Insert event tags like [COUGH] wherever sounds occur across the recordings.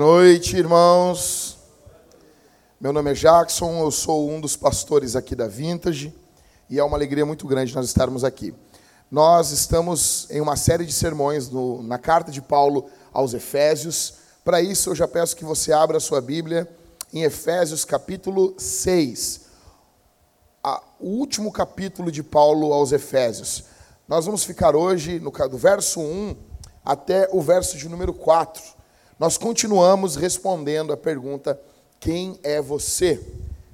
Noite, irmãos. Meu nome é Jackson, eu sou um dos pastores aqui da Vintage e é uma alegria muito grande nós estarmos aqui. Nós estamos em uma série de sermões no, na carta de Paulo aos Efésios. Para isso, eu já peço que você abra a sua Bíblia em Efésios capítulo 6, a, o último capítulo de Paulo aos Efésios. Nós vamos ficar hoje no do verso 1 até o verso de número 4. Nós continuamos respondendo a pergunta: quem é você?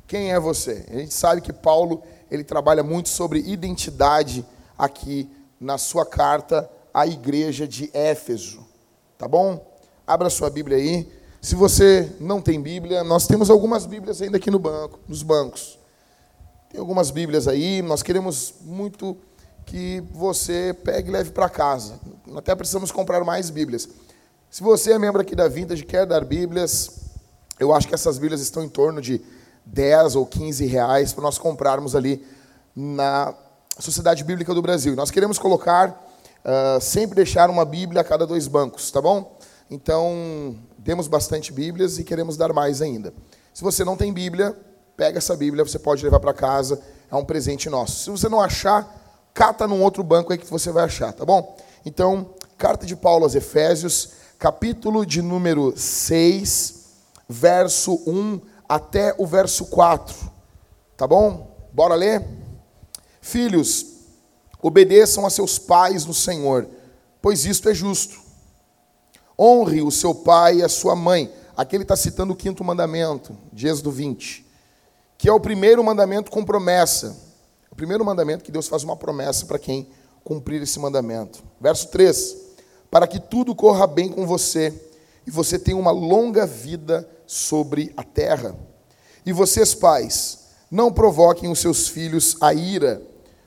Quem é você? A gente sabe que Paulo ele trabalha muito sobre identidade aqui na sua carta à igreja de Éfeso. Tá bom? Abra sua Bíblia aí. Se você não tem Bíblia, nós temos algumas Bíblias ainda aqui no banco, nos bancos. Tem algumas Bíblias aí, nós queremos muito que você pegue e leve para casa. Até precisamos comprar mais Bíblias. Se você é membro aqui da Vintage e quer dar Bíblias, eu acho que essas Bíblias estão em torno de 10 ou 15 reais para nós comprarmos ali na Sociedade Bíblica do Brasil. Nós queremos colocar, uh, sempre deixar uma Bíblia a cada dois bancos, tá bom? Então, temos bastante Bíblias e queremos dar mais ainda. Se você não tem Bíblia, pega essa Bíblia, você pode levar para casa, é um presente nosso. Se você não achar, cata num outro banco aí que você vai achar, tá bom? Então, carta de Paulo aos Efésios, capítulo de número 6, verso 1 até o verso 4. Tá bom? Bora ler? Filhos, obedeçam a seus pais no Senhor, pois isto é justo. Honre o seu pai e a sua mãe. Aqui ele está citando o quinto mandamento, de Êxodo 20, que é o primeiro mandamento com promessa o primeiro mandamento que Deus faz uma promessa para quem cumprir esse mandamento. Verso 3: Para que tudo corra bem com você e você tenha uma longa vida sobre a terra. E vocês, pais, não provoquem os seus filhos a ira,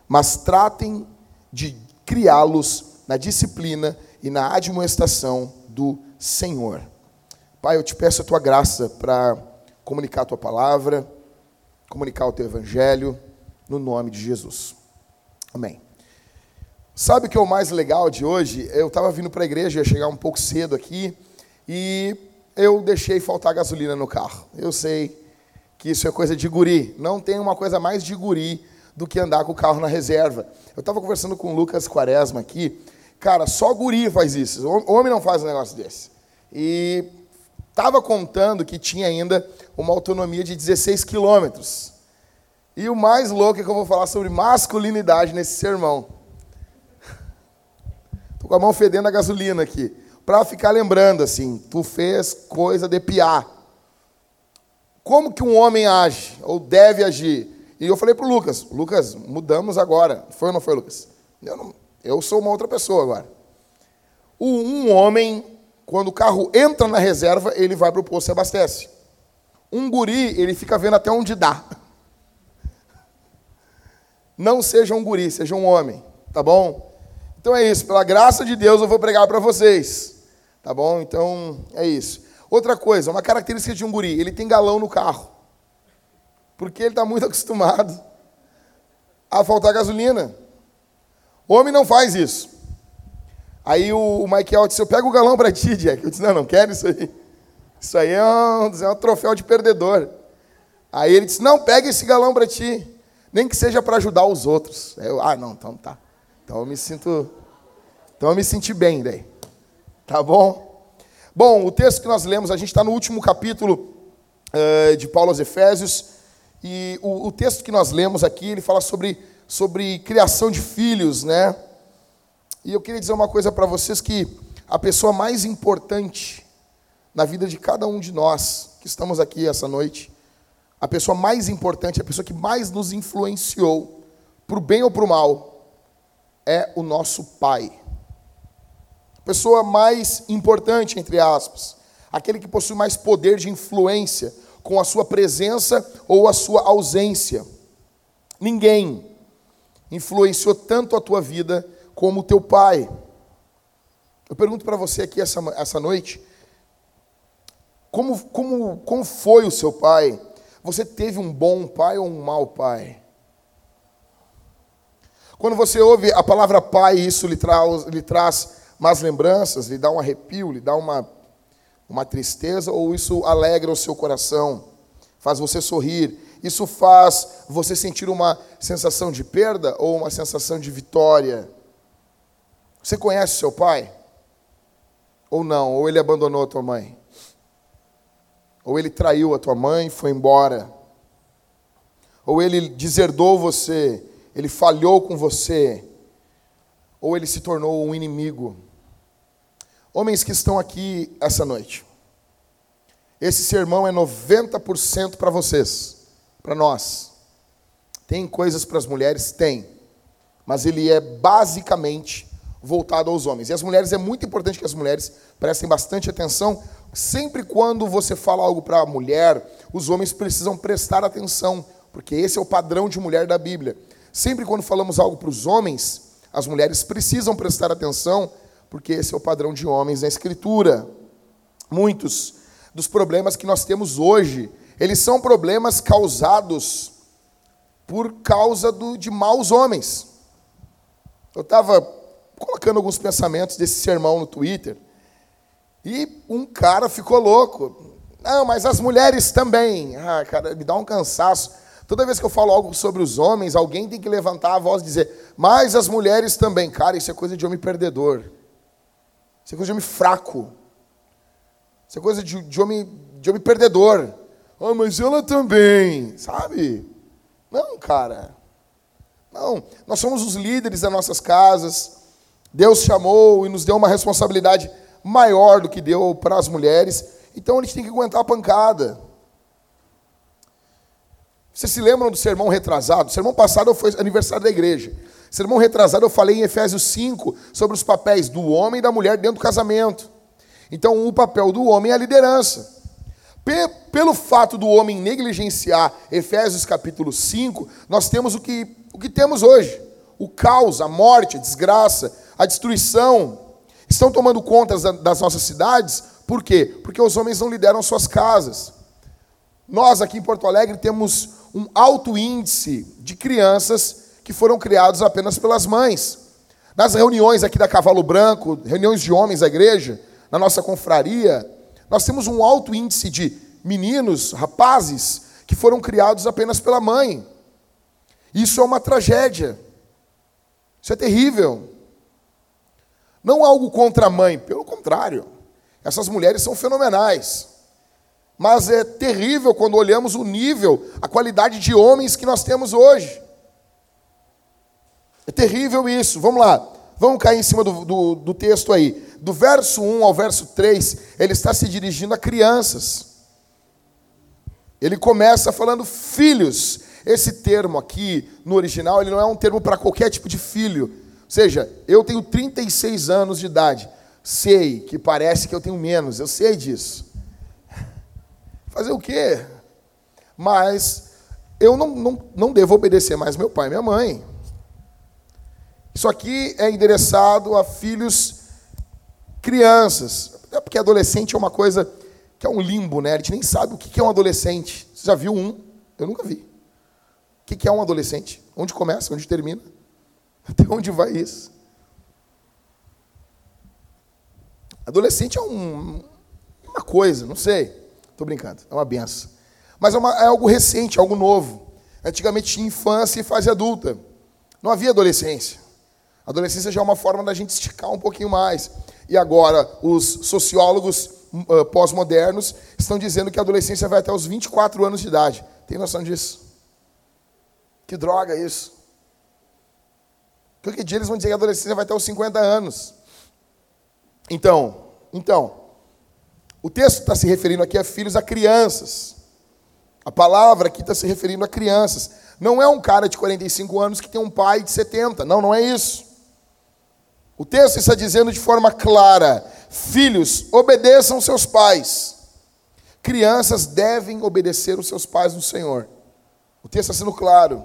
mas tratem de criá-los na disciplina e na admoestação do Senhor. Pai, eu te peço a tua graça para comunicar a tua palavra, comunicar o teu evangelho no nome de Jesus. Amém. Sabe o que é o mais legal de hoje? Eu estava vindo para a igreja, ia chegar um pouco cedo aqui, e eu deixei faltar gasolina no carro. Eu sei que isso é coisa de guri. Não tem uma coisa mais de guri do que andar com o carro na reserva. Eu estava conversando com o Lucas Quaresma aqui. Cara, só guri faz isso. Homem não faz um negócio desse. E estava contando que tinha ainda uma autonomia de 16 quilômetros. E o mais louco é que eu vou falar sobre masculinidade nesse sermão. Com a mão fedendo a gasolina aqui. Para ficar lembrando assim, tu fez coisa de piar. Como que um homem age ou deve agir? E eu falei para o Lucas, Lucas, mudamos agora. Foi ou não foi, Lucas? Eu, não, eu sou uma outra pessoa agora. Um homem, quando o carro entra na reserva, ele vai para o posto e abastece. Um guri, ele fica vendo até onde dá. [LAUGHS] Não seja um guri, seja um homem, tá bom? Então é isso, pela graça de Deus eu vou pregar para vocês, tá bom? Então é isso. Outra coisa, uma característica de um guri, ele tem galão no carro, porque ele está muito [LAUGHS] acostumado a faltar gasolina. O homem não faz isso. Aí o, Michael disse: Eu pego o galão para ti, Jack. Eu disse: Não, não quero isso aí. Isso aí é um, é um troféu de perdedor. Aí ele disse: Não, pega esse galão para ti. Nem que seja para ajudar os outros. Eu, ah, não, então tá. Então eu me sinto. Então eu me senti bem daí. Tá bom? Bom, o texto que nós lemos, a gente está no último capítulo uh, de Paulo aos Efésios. E o, o, texto que nós lemos aqui, ele fala sobre, sobre criação de filhos, né? E eu queria dizer uma coisa para vocês que a pessoa mais importante na vida de cada um de nós que estamos aqui essa noite a pessoa mais importante, a pessoa que mais nos influenciou, para o bem ou para o mal, é o nosso pai. A pessoa mais importante, entre aspas, aquele que possui mais poder de influência com a sua presença ou a sua ausência. Ninguém influenciou tanto a tua vida como o teu pai. Eu pergunto para você aqui essa, essa noite, como, como, como foi o seu pai? Você teve um bom pai ou um mau pai? Quando você ouve a palavra pai, isso lhe traz, lhe traz más lembranças, lhe dá um arrepio, lhe dá uma, uma tristeza ou isso alegra o seu coração, faz você sorrir? Isso faz você sentir uma sensação de perda ou uma sensação de vitória? Você conhece seu pai? Ou não? Ou ele abandonou a tua mãe? Ou ele traiu a tua mãe e foi embora? Ou ele deserdou você? Ele falhou com você? Ou ele se tornou um inimigo? Homens que estão aqui essa noite, esse sermão é 90% para vocês, para nós. Tem coisas para as mulheres? Tem. Mas ele é basicamente voltado aos homens. E as mulheres, é muito importante que as mulheres prestem bastante atenção. Sempre quando você fala algo para a mulher, os homens precisam prestar atenção, porque esse é o padrão de mulher da Bíblia. Sempre quando falamos algo para os homens, as mulheres precisam prestar atenção, porque esse é o padrão de homens na Escritura. Muitos dos problemas que nós temos hoje, eles são problemas causados por causa do, de maus homens. Eu estava colocando alguns pensamentos desse sermão no Twitter. E um cara ficou louco. Não, mas as mulheres também. Ah, cara, me dá um cansaço. Toda vez que eu falo algo sobre os homens, alguém tem que levantar a voz e dizer, mas as mulheres também. Cara, isso é coisa de homem perdedor. Isso é coisa de homem fraco. Isso é coisa de, de homem, de homem perdedor. Ah, mas ela também. Sabe? Não, cara. Não. Nós somos os líderes das nossas casas. Deus chamou e nos deu uma responsabilidade maior do que deu para as mulheres, então a gente tem que aguentar a pancada. Vocês se lembram do sermão retrasado? O sermão passado foi aniversário da igreja. Sermão retrasado eu falei em Efésios 5 sobre os papéis do homem e da mulher dentro do casamento. Então, o papel do homem é a liderança. Pelo fato do homem negligenciar Efésios capítulo 5, nós temos o que, o que temos hoje: o caos, a morte, a desgraça, a destruição, estão tomando conta das nossas cidades, por quê? Porque os homens não lideram suas casas. Nós aqui em Porto Alegre temos um alto índice de crianças que foram criados apenas pelas mães. Nas reuniões aqui da Cavalo Branco, reuniões de homens da igreja, na nossa confraria, nós temos um alto índice de meninos, rapazes, que foram criados apenas pela mãe. Isso é uma tragédia. Isso é terrível. Não algo contra a mãe, pelo contrário. Essas mulheres são fenomenais. Mas é terrível quando olhamos o nível, a qualidade de homens que nós temos hoje. É terrível isso. Vamos lá. Vamos cair em cima do, do, do texto aí. Do verso 1 ao verso 3, ele está se dirigindo a crianças. Ele começa falando filhos. Esse termo aqui, no original, ele não é um termo para qualquer tipo de filho seja, eu tenho 36 anos de idade. Sei que parece que eu tenho menos, eu sei disso. Fazer o quê? Mas eu não, não, não devo obedecer mais meu pai e minha mãe. Isso aqui é endereçado a filhos crianças. É porque adolescente é uma coisa que é um limbo, né? A gente nem sabe o que é um adolescente. Você já viu um? Eu nunca vi. O que é um adolescente? Onde começa? Onde termina? [LAUGHS] Até onde vai isso? Adolescente é um, uma coisa, não sei. Estou brincando, é uma benção. Mas é, uma, é, algo recente, algo novo. Antigamente tinha infância e fase adulta. Não havia adolescência. Adolescência já é uma forma da gente esticar um pouquinho mais. E agora, os sociólogos uh, pós-modernos estão dizendo que a adolescência vai até os 24 anos de idade. Tem noção disso? Que droga isso? Porque dia eles vão dizer que a adolescência vai até os 50 anos. Então, então, o texto está se referindo aqui a filhos, a crianças. A palavra aqui está se referindo a crianças. Não é um cara de 45 anos que tem um pai de 70. Não, não é isso. O texto está dizendo de forma clara: filhos, obedeçam seus pais. Crianças devem obedecer os seus pais no Senhor. O texto está sendo claro.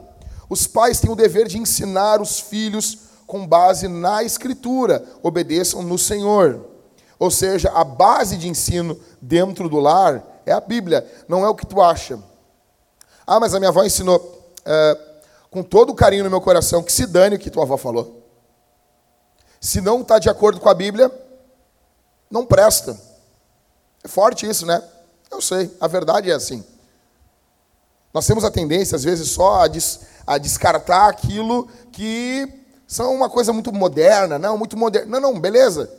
Os pais têm o dever de ensinar os filhos com base na Escritura, obedeçam no Senhor. Ou seja, a base de ensino dentro do lar é a Bíblia, não é o que tu acha. Ah, mas a minha avó ensinou é, com todo o carinho no meu coração que se dane o que tua avó falou. Se não está de acordo com a Bíblia, não presta. É forte isso, né? Eu sei, a verdade é assim. Nós temos a tendência, às vezes, só a, des, a descartar aquilo que são uma coisa muito moderna, não, muito moderna. Não, não, beleza.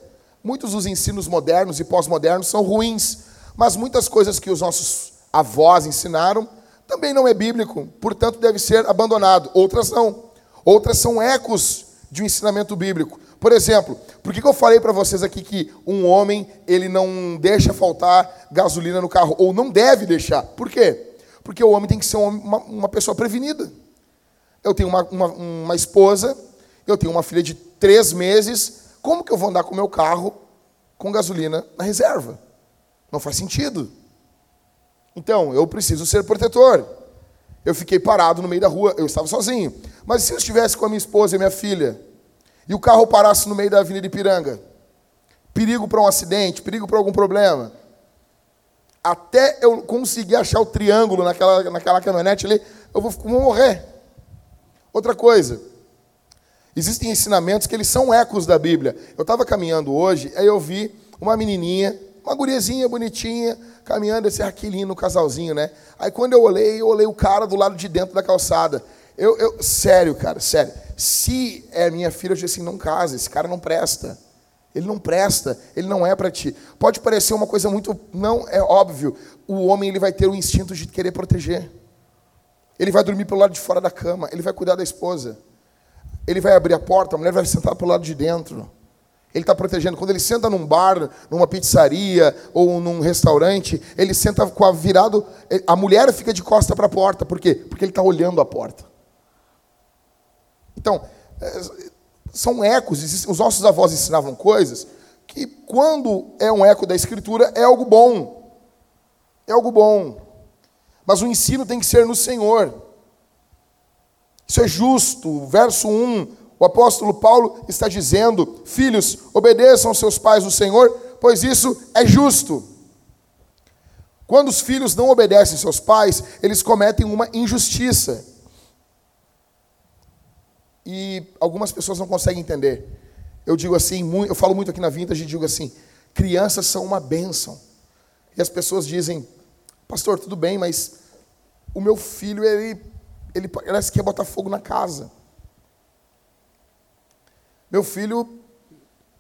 Muitos dos ensinos modernos e pós-modernos são ruins, mas muitas coisas que os nossos avós ensinaram também não é bíblico, portanto deve ser abandonado. Outras não. Outras são ecos de um ensinamento bíblico. Por exemplo, por que, eu falei para vocês aqui que um homem ele não deixa faltar gasolina no carro ou não deve deixar? Por quê? Porque o homem tem que ser uma, uma pessoa prevenida. Eu tenho uma, uma, uma esposa, eu tenho uma filha de três meses. Como que eu vou andar com o meu carro com gasolina na reserva? Não faz sentido. Então, eu preciso ser protetor. Eu fiquei parado no meio da rua, eu estava sozinho. Mas se eu estivesse com a minha esposa e minha filha, e o carro parasse no meio da Avenida Ipiranga, perigo para um acidente, perigo para algum problema, até eu conseguir achar o triângulo naquela, naquela caminhonete ali, eu vou, vou morrer. Outra coisa, existem ensinamentos que eles são ecos da Bíblia. Eu estava caminhando hoje, aí eu vi uma menininha, uma guriazinha bonitinha, caminhando esse aquilino, casalzinho, né? Aí quando eu olhei, eu olhei o cara do lado de dentro da calçada. Eu, eu sério, cara, sério. Se é minha filha, eu disse assim, não casa, esse cara não presta. Ele não presta, ele não é para ti. Pode parecer uma coisa muito, não é óbvio. O homem ele vai ter o instinto de querer proteger. Ele vai dormir pelo lado de fora da cama, ele vai cuidar da esposa. Ele vai abrir a porta, a mulher vai sentar pelo lado de dentro. Ele está protegendo. Quando ele senta num bar, numa pizzaria ou num restaurante, ele senta com a virado. A mulher fica de costa para a porta. Por quê? Porque ele está olhando a porta. Então, é, são ecos. Os nossos avós ensinavam coisas que, quando é um eco da Escritura, é algo bom. É algo bom. Mas o ensino tem que ser no Senhor. Isso é justo. Verso 1 o apóstolo Paulo está dizendo: Filhos, obedeçam seus pais no Senhor, pois isso é justo. Quando os filhos não obedecem seus pais, eles cometem uma injustiça. E algumas pessoas não conseguem entender. Eu digo assim, eu falo muito aqui na Vintage e digo assim: crianças são uma bênção. E as pessoas dizem, pastor, tudo bem, mas o meu filho, ele, ele parece que quer botar fogo na casa. Meu filho,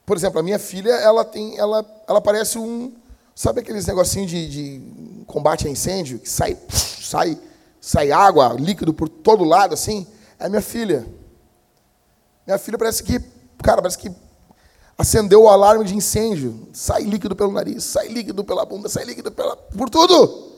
por exemplo, a minha filha, ela tem, ela, ela parece um, sabe aqueles negocinho de, de combate a incêndio que sai, sai, sai água, líquido por todo lado assim? É minha filha. Minha filha parece que, cara, parece que acendeu o alarme de incêndio. Sai líquido pelo nariz, sai líquido pela bunda, sai líquido pela, por tudo.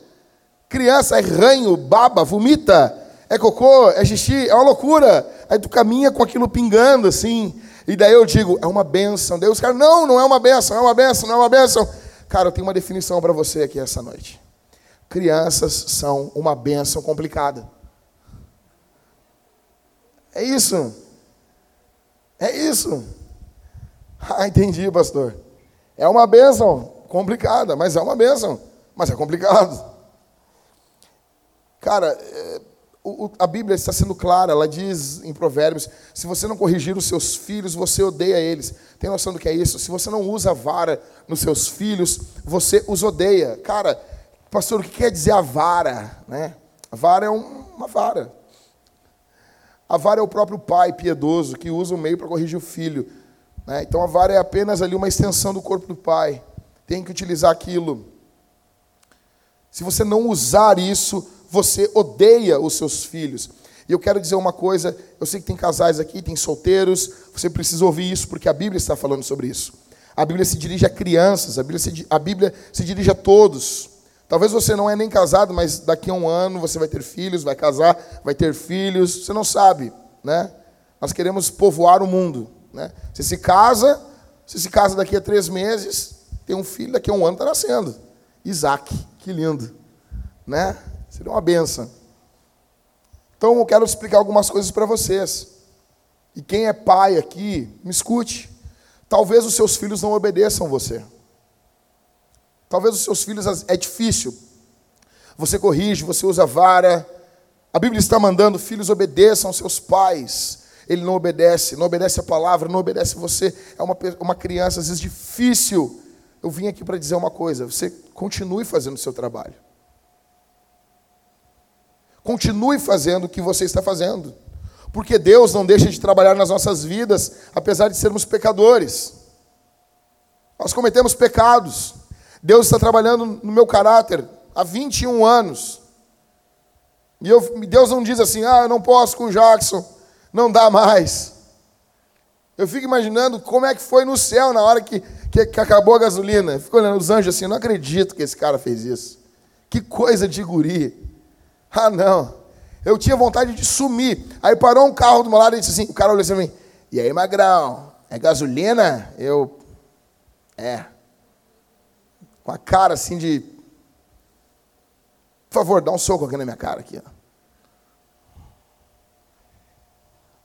Criança é ranho, baba, vomita, é cocô, é xixi, é uma loucura. Aí tu caminha com aquilo pingando assim. E daí eu digo, é uma benção. Deus, cara, não, não é uma benção, é uma benção, não é uma benção. Cara, eu tenho uma definição para você aqui essa noite. Crianças são uma benção complicada. É isso. É isso. [LAUGHS] Ah, entendi, pastor. É uma benção complicada, mas é uma benção. Mas é complicado. Cara, é, a Bíblia está sendo clara, ela diz em Provérbios: se você não corrigir os seus filhos, você odeia eles. Tem noção do que é isso? Se você não usa a vara nos seus filhos, você os odeia. Cara, pastor, o que quer dizer a vara? Né? A vara é uma vara. A vara é o próprio pai piedoso que usa o meio para corrigir o filho. Né? Então a vara é apenas ali uma extensão do corpo do pai. Tem que utilizar aquilo. Se você não usar isso, você odeia os seus filhos. E eu quero dizer uma coisa, eu sei que tem casais aqui, tem solteiros, você precisa ouvir isso porque a Bíblia está falando sobre isso. A Bíblia se dirige a crianças, a Bíblia se, a Bíblia se dirige a todos. Talvez você não é nem casado, mas daqui a um ano você vai ter filhos, vai casar, vai ter filhos, você não sabe, né? Nós queremos povoar o mundo, né? Você se casa, você se casa daqui a três meses, tem um filho, daqui a um ano está nascendo. Isaac, que lindo, né? Seria uma benção. Então eu quero explicar algumas coisas para vocês. E quem é pai aqui, me escute. Talvez os seus filhos não obedeçam você. Talvez os seus filhos é difícil. Você corrige, você usa vara. A Bíblia está mandando filhos obedeçam aos seus pais. Ele não obedece, não obedece a palavra, não obedece você. É uma, uma criança, às vezes, difícil eu vim aqui para dizer uma coisa: você continue fazendo o seu trabalho. Continue fazendo o que você está fazendo. Porque Deus não deixa de trabalhar nas nossas vidas, apesar de sermos pecadores. Nós cometemos pecados. Deus está trabalhando no meu caráter há 21 anos. E eu, Deus não diz assim, ah, eu não posso com o Jackson, não dá mais. Eu fico imaginando como é que foi no céu na hora que, que, que acabou a gasolina. fico olhando os anjos assim, não acredito que esse cara fez isso. Que coisa de guri. [LAUGHS] Ah, não. Eu tinha vontade de sumir. Aí parou um carro do meu lado e disse assim, o cara olhou assim para mim, e aí, magrão, é gasolina? Eu, é. Com a cara assim de, por favor, dá um soco aqui na minha cara aqui, ó.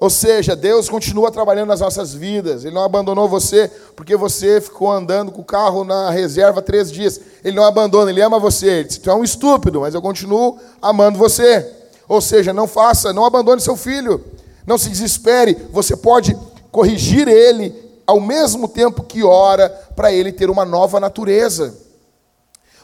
Ou seja, Deus continua trabalhando nas nossas vidas. Ele não abandonou você porque você ficou andando com o carro na reserva três dias. Ele não abandona, ele ama você. Ele disse, tu é um estúpido, mas eu continuo amando você. Ou seja, não faça, não abandone seu filho. Não se desespere. Você pode corrigir ele ao mesmo tempo que ora para ele ter uma nova natureza.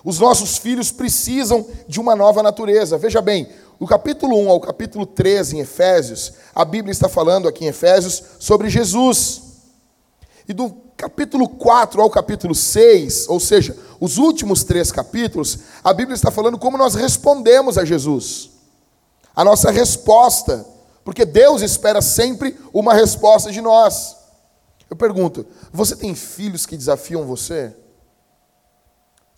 Os nossos filhos precisam de uma nova natureza. Veja bem, do capítulo 1 ao capítulo 13 em Efésios, a Bíblia está falando aqui em Efésios sobre Jesus. E do capítulo 4 ao capítulo 6, ou seja, os últimos três capítulos, a Bíblia está falando como nós respondemos a Jesus. A nossa resposta, porque Deus espera sempre uma resposta de nós. Eu pergunto: você tem filhos que desafiam você?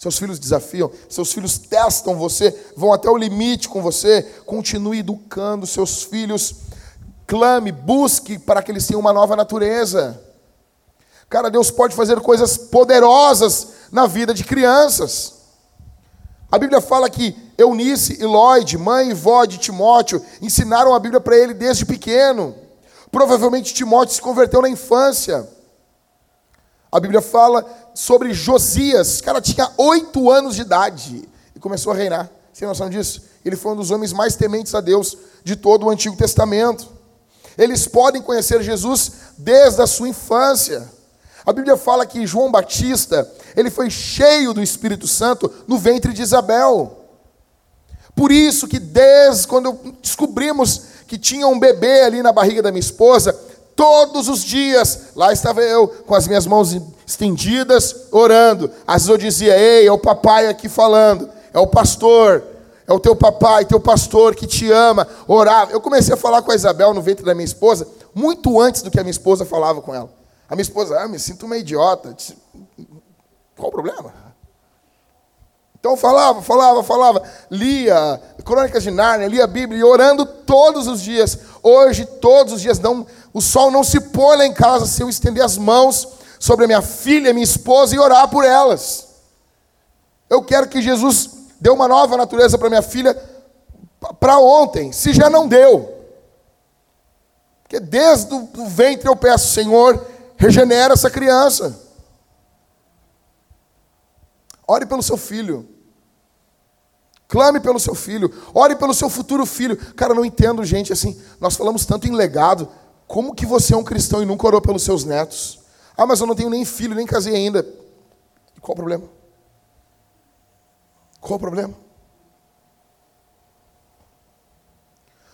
Seus filhos desafiam, seus filhos testam você, vão até o limite com você. Continue educando seus filhos. Clame, busque para que eles tenham uma nova natureza. Cara, Deus pode fazer coisas poderosas na vida de crianças. A Bíblia fala que Eunice e Lloyd, mãe e vó de Timóteo, ensinaram a Bíblia para ele desde pequeno. Provavelmente Timóteo se converteu na infância. A Bíblia fala sobre Josias. O cara tinha oito anos de idade e começou a reinar. Você tem noção disso? Ele foi um dos homens mais tementes a Deus de todo o Antigo Testamento. Eles podem conhecer Jesus desde a sua infância. A Bíblia fala que João Batista, ele foi cheio do Espírito Santo no ventre de Isabel. Por isso que desde quando descobrimos que tinha um bebê ali na barriga da minha esposa, todos os dias, lá estava eu com as minhas mãos estendidas, orando. Às vezes eu dizia: Ei, é o papai aqui falando, é o pastor, é o teu papai, teu pastor que te ama. Orava. Eu comecei a falar com a Isabel no ventre da minha esposa, muito antes do que a minha esposa falava com ela. A minha esposa, ah, me sinto uma idiota. Qual o problema? Então falava, falava, falava, lia Crônicas de Nárnia, lia a Bíblia, orando todos os dias. Hoje, todos os dias, não, o sol não se põe lá em casa se eu estender as mãos sobre a minha filha, minha esposa e orar por elas. Eu quero que Jesus dê uma nova natureza para minha filha para ontem, se já não deu. Porque desde o ventre eu peço, Senhor, regenera essa criança. Ore pelo seu filho. Clame pelo seu filho. Ore pelo seu futuro filho. Cara, não entendo, gente, assim. Nós falamos tanto em legado. Como que você é um cristão e nunca orou pelos seus netos? Ah, mas eu não tenho nem filho, nem casei ainda. Qual o problema? Qual o problema?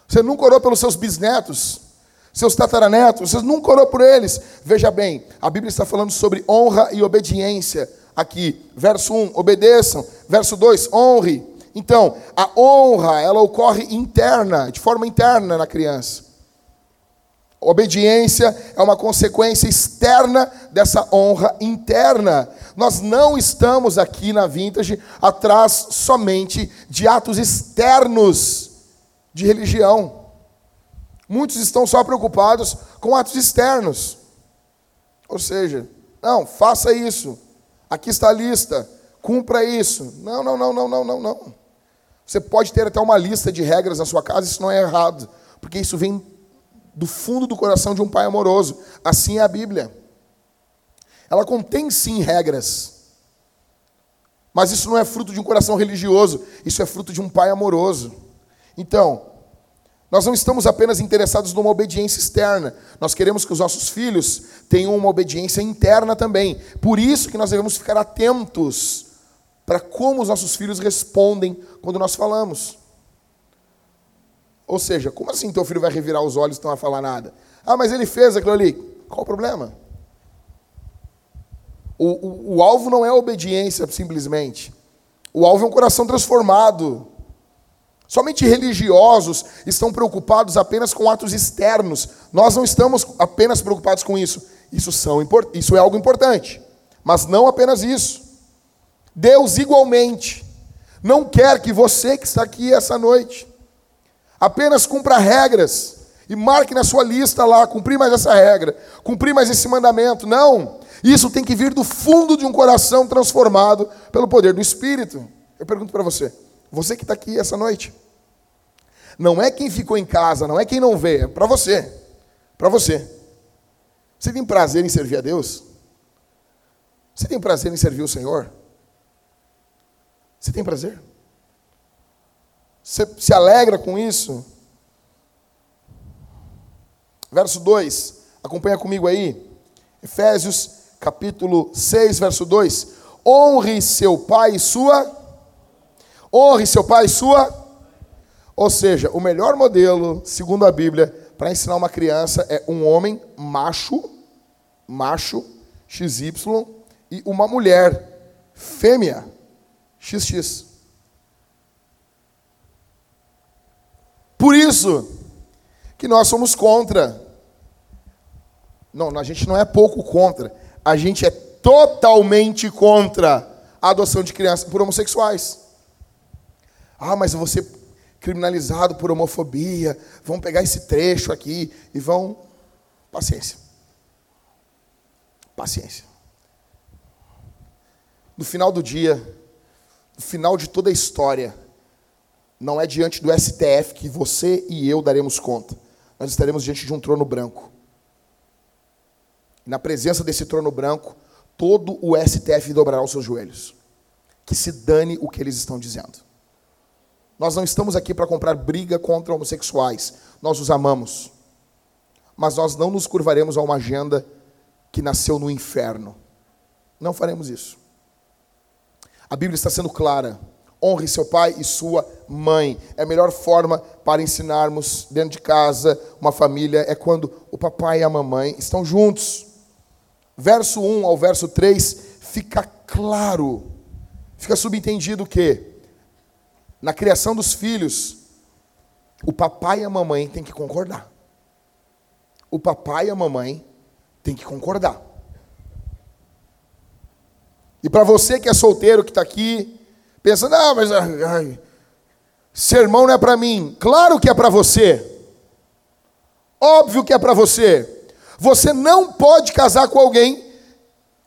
Você nunca orou pelos seus bisnetos, seus tataranetos, você nunca orou por eles. Veja bem, a Bíblia está falando sobre honra e obediência aqui. Verso 1, obedeçam. Verso 2, honre. Então, a honra, ela ocorre interna, de forma interna na criança. Obediência é uma consequência externa dessa honra interna. Nós não estamos aqui na Vintage atrás somente de atos externos de religião. Muitos estão só preocupados com atos externos. Ou seja, não, faça isso, Aqui está a lista. Cumpra isso. Não, não, não, não, não, não, não. Você pode ter até uma lista de regras na sua casa, isso não é errado, porque isso vem do fundo do coração de um pai amoroso. Assim é a Bíblia. Ela contém sim regras. Mas isso não é fruto de um coração religioso, isso é fruto de um pai amoroso. Então, Nós não estamos apenas interessados numa obediência externa. Nós queremos que os nossos filhos tenham uma obediência interna também. Por isso que nós devemos ficar atentos para como os nossos filhos respondem quando nós falamos. Ou seja, como assim teu filho vai revirar os olhos e não vai falar nada? Ah, mas ele fez aquilo ali. Qual o problema? O, o, o alvo não é obediência simplesmente. O alvo é um coração transformado. Somente religiosos estão preocupados apenas com atos externos. Nós não estamos apenas preocupados com isso. Isso, são, isso é algo importante. Mas não apenas isso. Deus, igualmente, não quer que você que está aqui essa noite apenas cumpra regras e marque na sua lista lá, cumprir mais essa regra, cumprir mais esse mandamento. Não. Isso tem que vir do fundo de um coração transformado pelo poder do Espírito. Eu pergunto para você. Você que está aqui essa noite. Não é quem ficou em casa, não é quem não vê, é para você. Para você. Você tem prazer em servir a Deus? Você tem prazer em servir o Senhor? Você tem prazer? Você se alegra com isso? Verso 2, acompanha comigo aí. Efésios capítulo 6, verso 2. Honre seu pai e sua Honre seu pai e sua. Ou seja, o melhor modelo, segundo a Bíblia, para ensinar uma criança é um homem macho, macho, XY, e uma mulher fêmea, XX. Por isso que nós somos contra. Não, a gente não é pouco contra. A gente é totalmente contra a adoção de crianças por homossexuais. Ah, mas ser criminalizado por homofobia. Vão pegar esse trecho aqui e vão. Paciência. Paciência. No final do dia, no final de toda a história, não é diante do STF que você e eu daremos conta. Nós estaremos diante de um trono branco. Na presença desse trono branco, todo o STF dobrará os seus joelhos. Que se dane o que eles estão dizendo. Nós não estamos aqui para comprar briga contra homossexuais. Nós os amamos. Mas nós não nos curvaremos a uma agenda que nasceu no inferno. Não faremos isso. A Bíblia está sendo clara. Honre seu pai e sua mãe. É a melhor forma para ensinarmos dentro de casa, uma família, é quando o papai e a mamãe estão juntos. Verso 1 ao verso 3 fica claro, fica subentendido que na criação dos filhos, o papai e a mamãe têm que concordar. O papai e a mamãe têm que concordar. E para você que é solteiro, que está aqui, pensa, não, mas ai, sermão não é para mim. Claro que é para você. Óbvio que é para você. Você não pode casar com alguém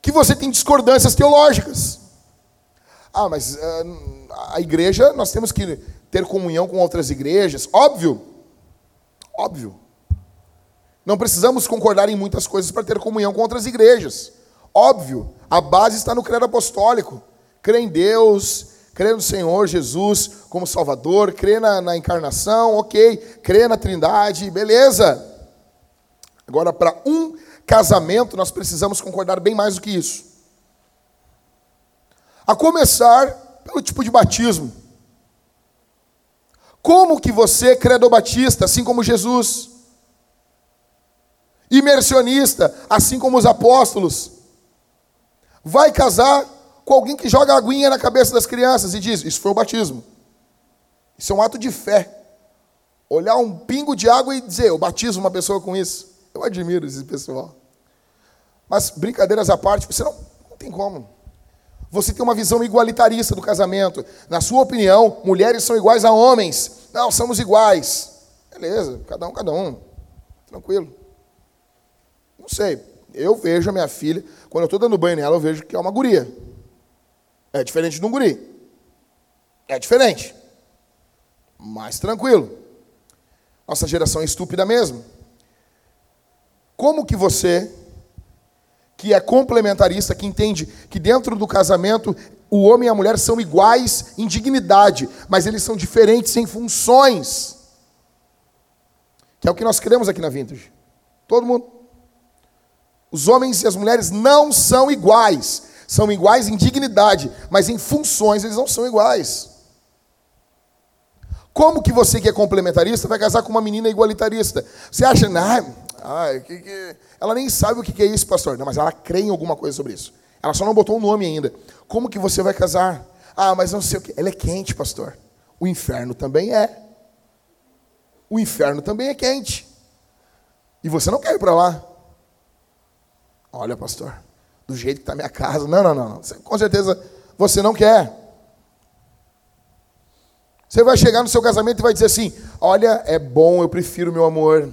que você tem discordâncias teológicas. Ah, mas uh, a igreja, nós temos que ter comunhão com outras igrejas. Óbvio. Óbvio. Não precisamos concordar em muitas coisas para ter comunhão com outras igrejas. Óbvio. A base está no credo apostólico. Crê em Deus, crê no Senhor Jesus como Salvador, crê na, na encarnação, ok. Crê na Trindade, beleza. Agora, para um casamento, nós precisamos concordar bem mais do que isso. A começar pelo tipo de batismo. Como que você, credo-batista, assim como Jesus, imersionista, assim como os apóstolos, vai casar com alguém que joga aguinha na cabeça das crianças e diz: Isso foi o batismo. Isso é um ato de fé. Olhar um pingo de água e dizer: Eu batizo uma pessoa com isso. Eu admiro esse pessoal. Mas, brincadeiras à parte, você não, não tem como. Você tem uma visão igualitarista do casamento. Na sua opinião, mulheres são iguais a homens. Não, somos iguais. Beleza, cada um, cada um. Tranquilo. Não sei. Eu vejo a minha filha, quando eu estou dando banho nela, eu vejo que é uma guria. É diferente de um guri. É diferente. Mais tranquilo. Nossa geração é estúpida mesmo. Como que você que é complementarista, que entende que dentro do casamento o homem e a mulher são iguais em dignidade, mas eles são diferentes em funções. Que é o que nós queremos aqui na Vintage. Todo mundo. Os homens e as mulheres não são iguais. São iguais em dignidade, mas em funções eles não são iguais. Como que você que é complementarista vai casar com uma menina igualitarista? Você acha, ah, que, que... ela nem sabe o que é isso, pastor. Não, mas ela crê em alguma coisa sobre isso. Ela só não botou um nome ainda. Como que você vai casar? Ah, mas não sei o que. Ela é quente, pastor. O inferno também é. O inferno também é quente. E você não quer ir para lá. Olha, pastor, do jeito que está minha casa. Não, não, não, não. Com certeza você não quer. Você vai chegar no seu casamento e vai dizer assim: Olha, é bom, eu prefiro meu amor.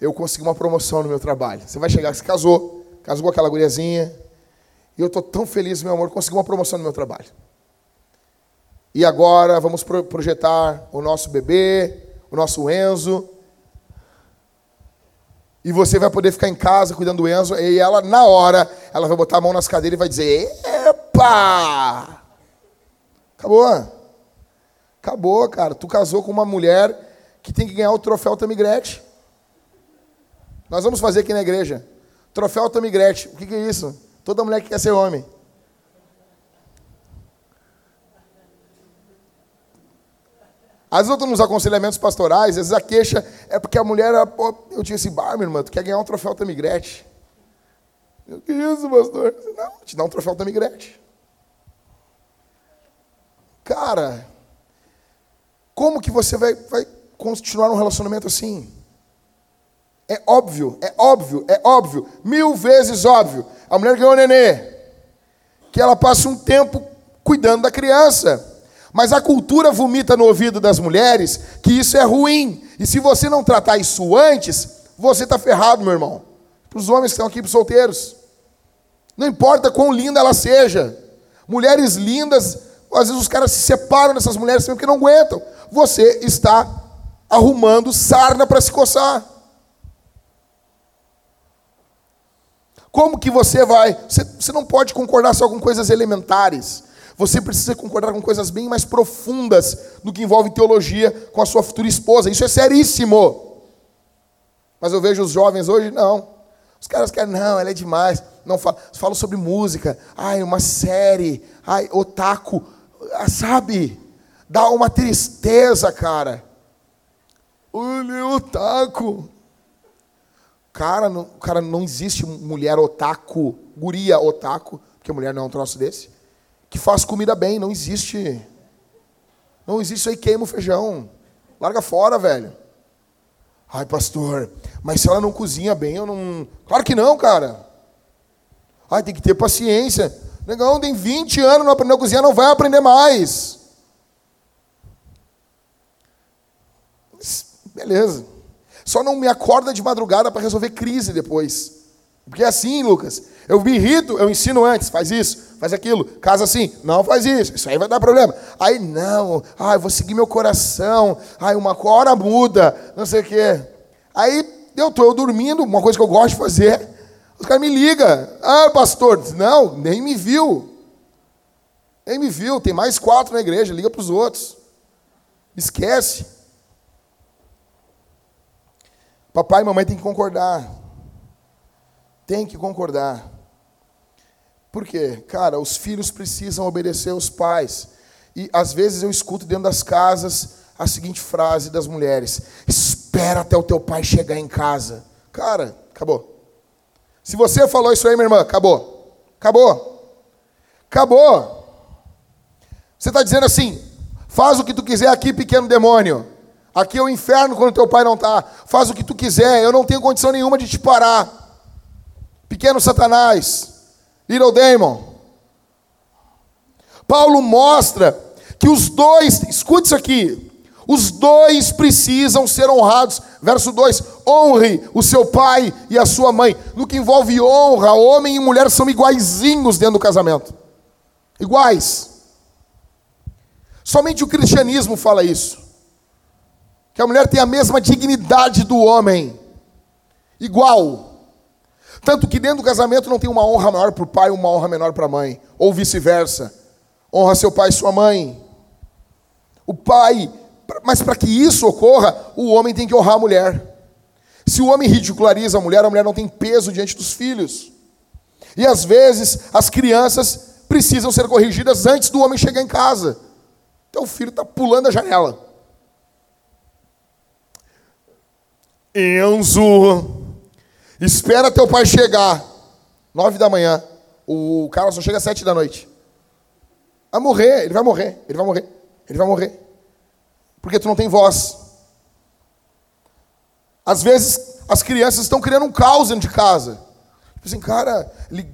Eu consegui uma promoção no meu trabalho. Você vai chegar, se casou, casou com aquela guriazinha. E eu estou tão feliz, meu amor, consegui uma promoção no meu trabalho. E agora vamos projetar o nosso bebê, o nosso Enzo. E você vai poder ficar em casa cuidando do Enzo. E ela, na hora, ela vai botar a mão nas cadeiras e vai dizer: Epa! Acabou. Acabou, cara. Tu casou com uma mulher que tem que ganhar o troféu Tamigrete. Nós vamos fazer aqui na igreja. Troféu Tamigrete. O que, que é isso? Toda mulher que quer ser homem. Às vezes eu estou nos aconselhamentos pastorais, às vezes a queixa é porque a mulher, pô, eu tinha esse bar, minha irmã, tu quer ganhar um troféu Tamigrete. Eu, que isso, pastor? Não, te dá um troféu Tamigrete. Cara, como que você vai, vai continuar um relacionamento assim? É óbvio, é óbvio, é óbvio, mil vezes óbvio. A mulher ganhou o nenê, que ela passa um tempo cuidando da criança. Mas a cultura vomita no ouvido das mulheres que isso é ruim. E se você não tratar isso antes, você está ferrado, meu irmão. Para os homens que estão aqui, para os solteiros. Não importa quão linda ela seja. Mulheres lindas, às vezes os caras se separam dessas mulheres porque não aguentam. Você está arrumando sarna para se coçar. Como que você vai? Você, você não pode concordar só com coisas elementares. Você precisa concordar com coisas bem mais profundas do que envolve teologia com a sua futura esposa. Isso é seríssimo. Mas eu vejo os jovens hoje, não. Os caras querem, não, ela é demais. Não falam, falam sobre música. Ai, uma série. Ai, otaku. Ah, sabe? Dá uma tristeza, cara. Olha, otaku. Cara, não, cara, não existe mulher otaku, guria otaku, porque mulher não é um troço desse, que faz comida bem, não existe. Não existe isso aí, queima o feijão. Larga fora, velho. Ai, pastor, mas se ela não cozinha bem, eu não. Claro que não, cara. Ai, tem que ter paciência. Negão, tem 20 anos, não aprendeu a cozinhar, não vai aprender mais. Beleza. Só não me acorda de madrugada para resolver crise depois. Porque é assim, Lucas. Eu me irrito, eu ensino antes, faz isso, faz aquilo, casa assim, não faz isso, isso aí vai dar problema. Aí não, ah, vou seguir meu coração, ai, uma hora muda, não sei o quê. Aí eu estou eu dormindo, uma coisa que eu gosto de fazer, os caras me ligam, ah, pastor, não, nem me viu. Nem me viu, tem mais quatro na igreja, liga para os outros. Esquece. Papai e mamãe têm que concordar. Tem que concordar. Por quê? Cara, os filhos precisam obedecer aos pais. E às vezes eu escuto dentro das casas a seguinte frase das mulheres: Espera até o teu pai chegar em casa. Cara, acabou. Se você falou isso aí, minha irmã, acabou. Acabou. Acabou. Você está dizendo assim: faz o que tu quiser aqui, pequeno demônio. Aqui é o inferno quando teu pai não está. Faz o que tu quiser, eu não tenho condição nenhuma de te parar. Pequeno Satanás, little demon. Paulo mostra que os dois, escute isso aqui, os dois precisam ser honrados. Verso 2: honre o seu pai e a sua mãe. No que envolve honra, homem e mulher são iguaizinhos dentro do casamento. Iguais. Somente o cristianismo fala isso que a mulher tem a mesma dignidade do homem, igual. Tanto que dentro do casamento não tem uma honra maior para o pai e uma honra menor para a mãe, ou vice-versa. Honra seu pai e sua mãe. O pai, mas para que isso ocorra, o homem tem que honrar a mulher. Se o homem ridiculariza a mulher, a mulher não tem peso diante dos filhos. E às vezes as crianças precisam ser corrigidas antes do homem chegar em casa. Então o filho está pulando a janela. Enzo, espera teu pai chegar. Nove da manhã. O cara só chega às sete da noite. Vai morrer, ele vai morrer, ele vai morrer, ele vai morrer. Porque tu não tem voz. Às vezes as crianças estão criando um caos dentro de casa. Tipo assim, cara, ele,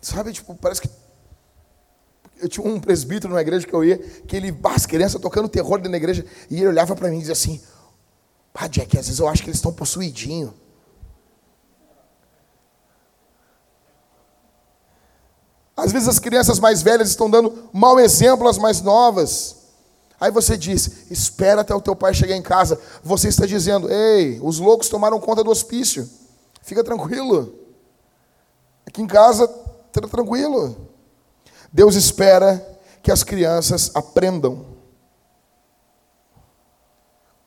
sabe, tipo, parece que. Eu tinha um presbítero na igreja que eu ia, que ele, as crianças tocando terror dentro da igreja, e ele olhava para mim e dizia assim: Pá, Jack, às vezes eu acho que eles estão possuidinhos. Às vezes as crianças mais velhas estão dando mau exemplo às mais novas. Aí você diz: espera até o teu pai chegar em casa. Você está dizendo: ei, os loucos tomaram conta do hospício. Fica tranquilo. Aqui em casa, tranquilo. Deus espera que as crianças aprendam,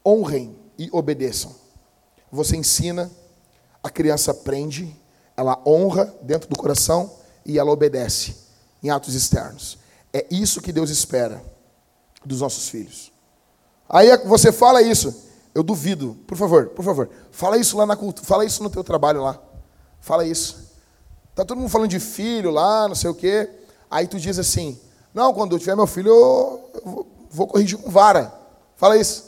honrem e obedeçam. Você ensina, a criança aprende, ela honra dentro do coração e ela obedece em atos externos. É isso que Deus espera dos nossos filhos. Aí você fala isso, eu duvido. Por favor, por favor, fala isso lá na cultura, fala isso no teu trabalho lá. Fala isso. Tá todo mundo falando de filho lá, não sei o quê. Aí tu diz assim: "Não, quando eu tiver meu filho, eu, eu vou corrigir com vara". Fala isso.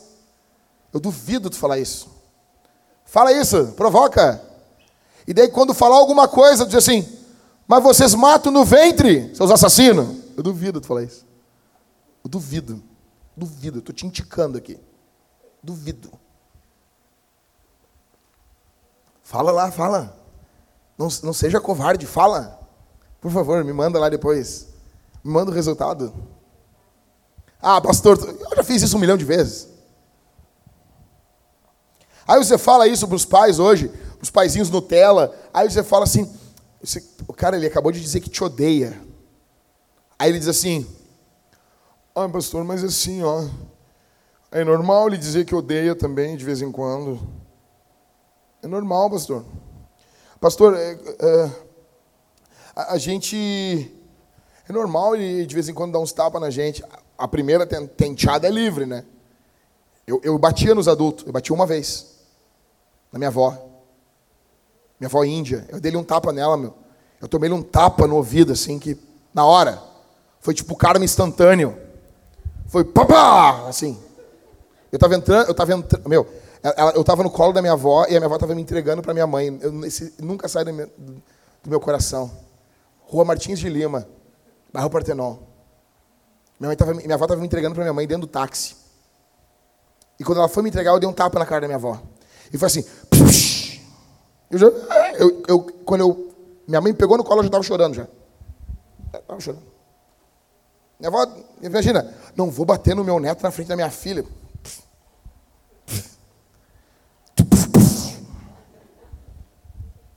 Eu duvido tu falar isso. Fala isso, provoca. E daí quando falar alguma coisa, tu diz assim: "Mas vocês matam no ventre, seus assassinos". Eu duvido tu falar isso. Eu duvido. Duvido. Estou te indicando aqui. Duvido. Fala lá, fala. Não, não seja covarde, fala. Por favor, me manda lá depois. Me manda o resultado. Ah, pastor, eu já fiz isso um milhão de vezes. Aí você fala isso para os pais hoje, os paizinhos Nutella. Aí você fala assim: o cara ele acabou de dizer que te odeia. Aí ele diz assim: ah, pastor, mas assim, ó. É normal ele dizer que odeia também de vez em quando. É normal, pastor. Pastor, é, é, a, a, gente. É normal ele de vez em quando dar uns tapas na gente. A primeira tenteada é livre, né? Eu, eu batia nos adultos. Eu batia uma vez. Na minha avó. Minha avó índia. Eu dei um tapa nela, meu. Eu tomei um tapa no ouvido, assim, que na hora. Foi tipo karma instantâneo. Foi papá, assim. Eu estava entrando, eu estava entrando, meu, ela, eu estava no colo da minha avó e a minha avó estava me entregando para minha mãe. Eu, esse, nunca sai do meu, do meu, coração. Rua Martins de Lima, bairro Partenon. Minha, mãe tava, minha avó estava me entregando para minha mãe dentro do táxi. E quando ela foi me entregar, eu dei um tapa na cara da minha avó. E foi assim. Eu já, eu, eu, quando eu, minha mãe pegou no colo, eu já estava chorando já. Estava chorando. Minha avó, imagina, não vou bater no meu neto na frente da minha filha.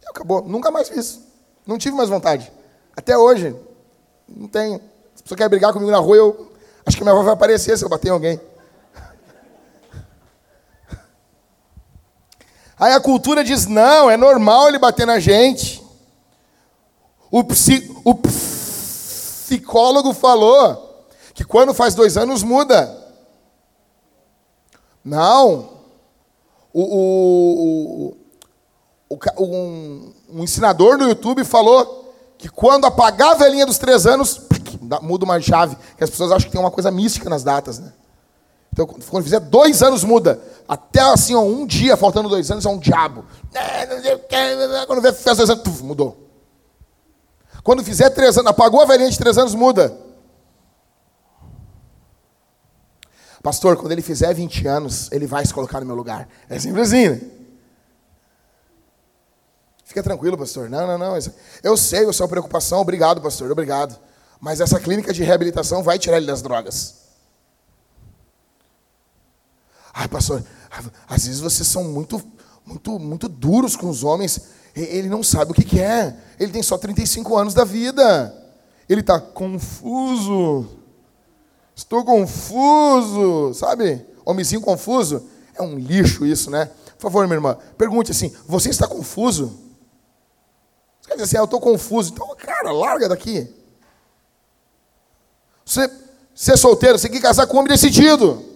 E acabou. Nunca mais fiz. Não tive mais vontade. Até hoje. Não tenho. Se a pessoa quer brigar comigo na rua, eu acho que minha avó vai aparecer se eu bater em alguém. Aí a cultura diz: não, é normal ele bater na gente. O, psi, o psicólogo falou que quando faz dois anos muda. Não. O, o, o, o um, um, ensinador no YouTube falou que quando apagar a velhinha dos três anos, muda uma chave. Que as pessoas acham que tem uma coisa mística nas datas, né? Então, quando fizer dois anos, muda. Até assim, ó, um dia, faltando dois anos, é um diabo. Quando fez dois anos, mudou. Quando fizer três anos, apagou a velhinha de três anos, muda. Pastor, quando ele fizer 20 anos, ele vai se colocar no meu lugar. É sempre assim, né? Fica tranquilo, pastor. Não, não, não. Eu sei a sua preocupação. Obrigado, pastor. Obrigado. Mas essa clínica de reabilitação vai tirar ele das drogas. Ai, pastor, às vezes vocês são muito, muito, muito duros com os homens. Ele não sabe o que, é. Ele tem só 35 anos da vida. Ele está confuso. Estou confuso. Sabe? Homenzinho confuso. É um lixo isso, né? Por favor, minha irmã, pergunte assim: você está confuso? Você quer dizer assim, ah, eu estou confuso. Então, cara, larga daqui. Você, você é solteiro, você quer casar com um homem decidido.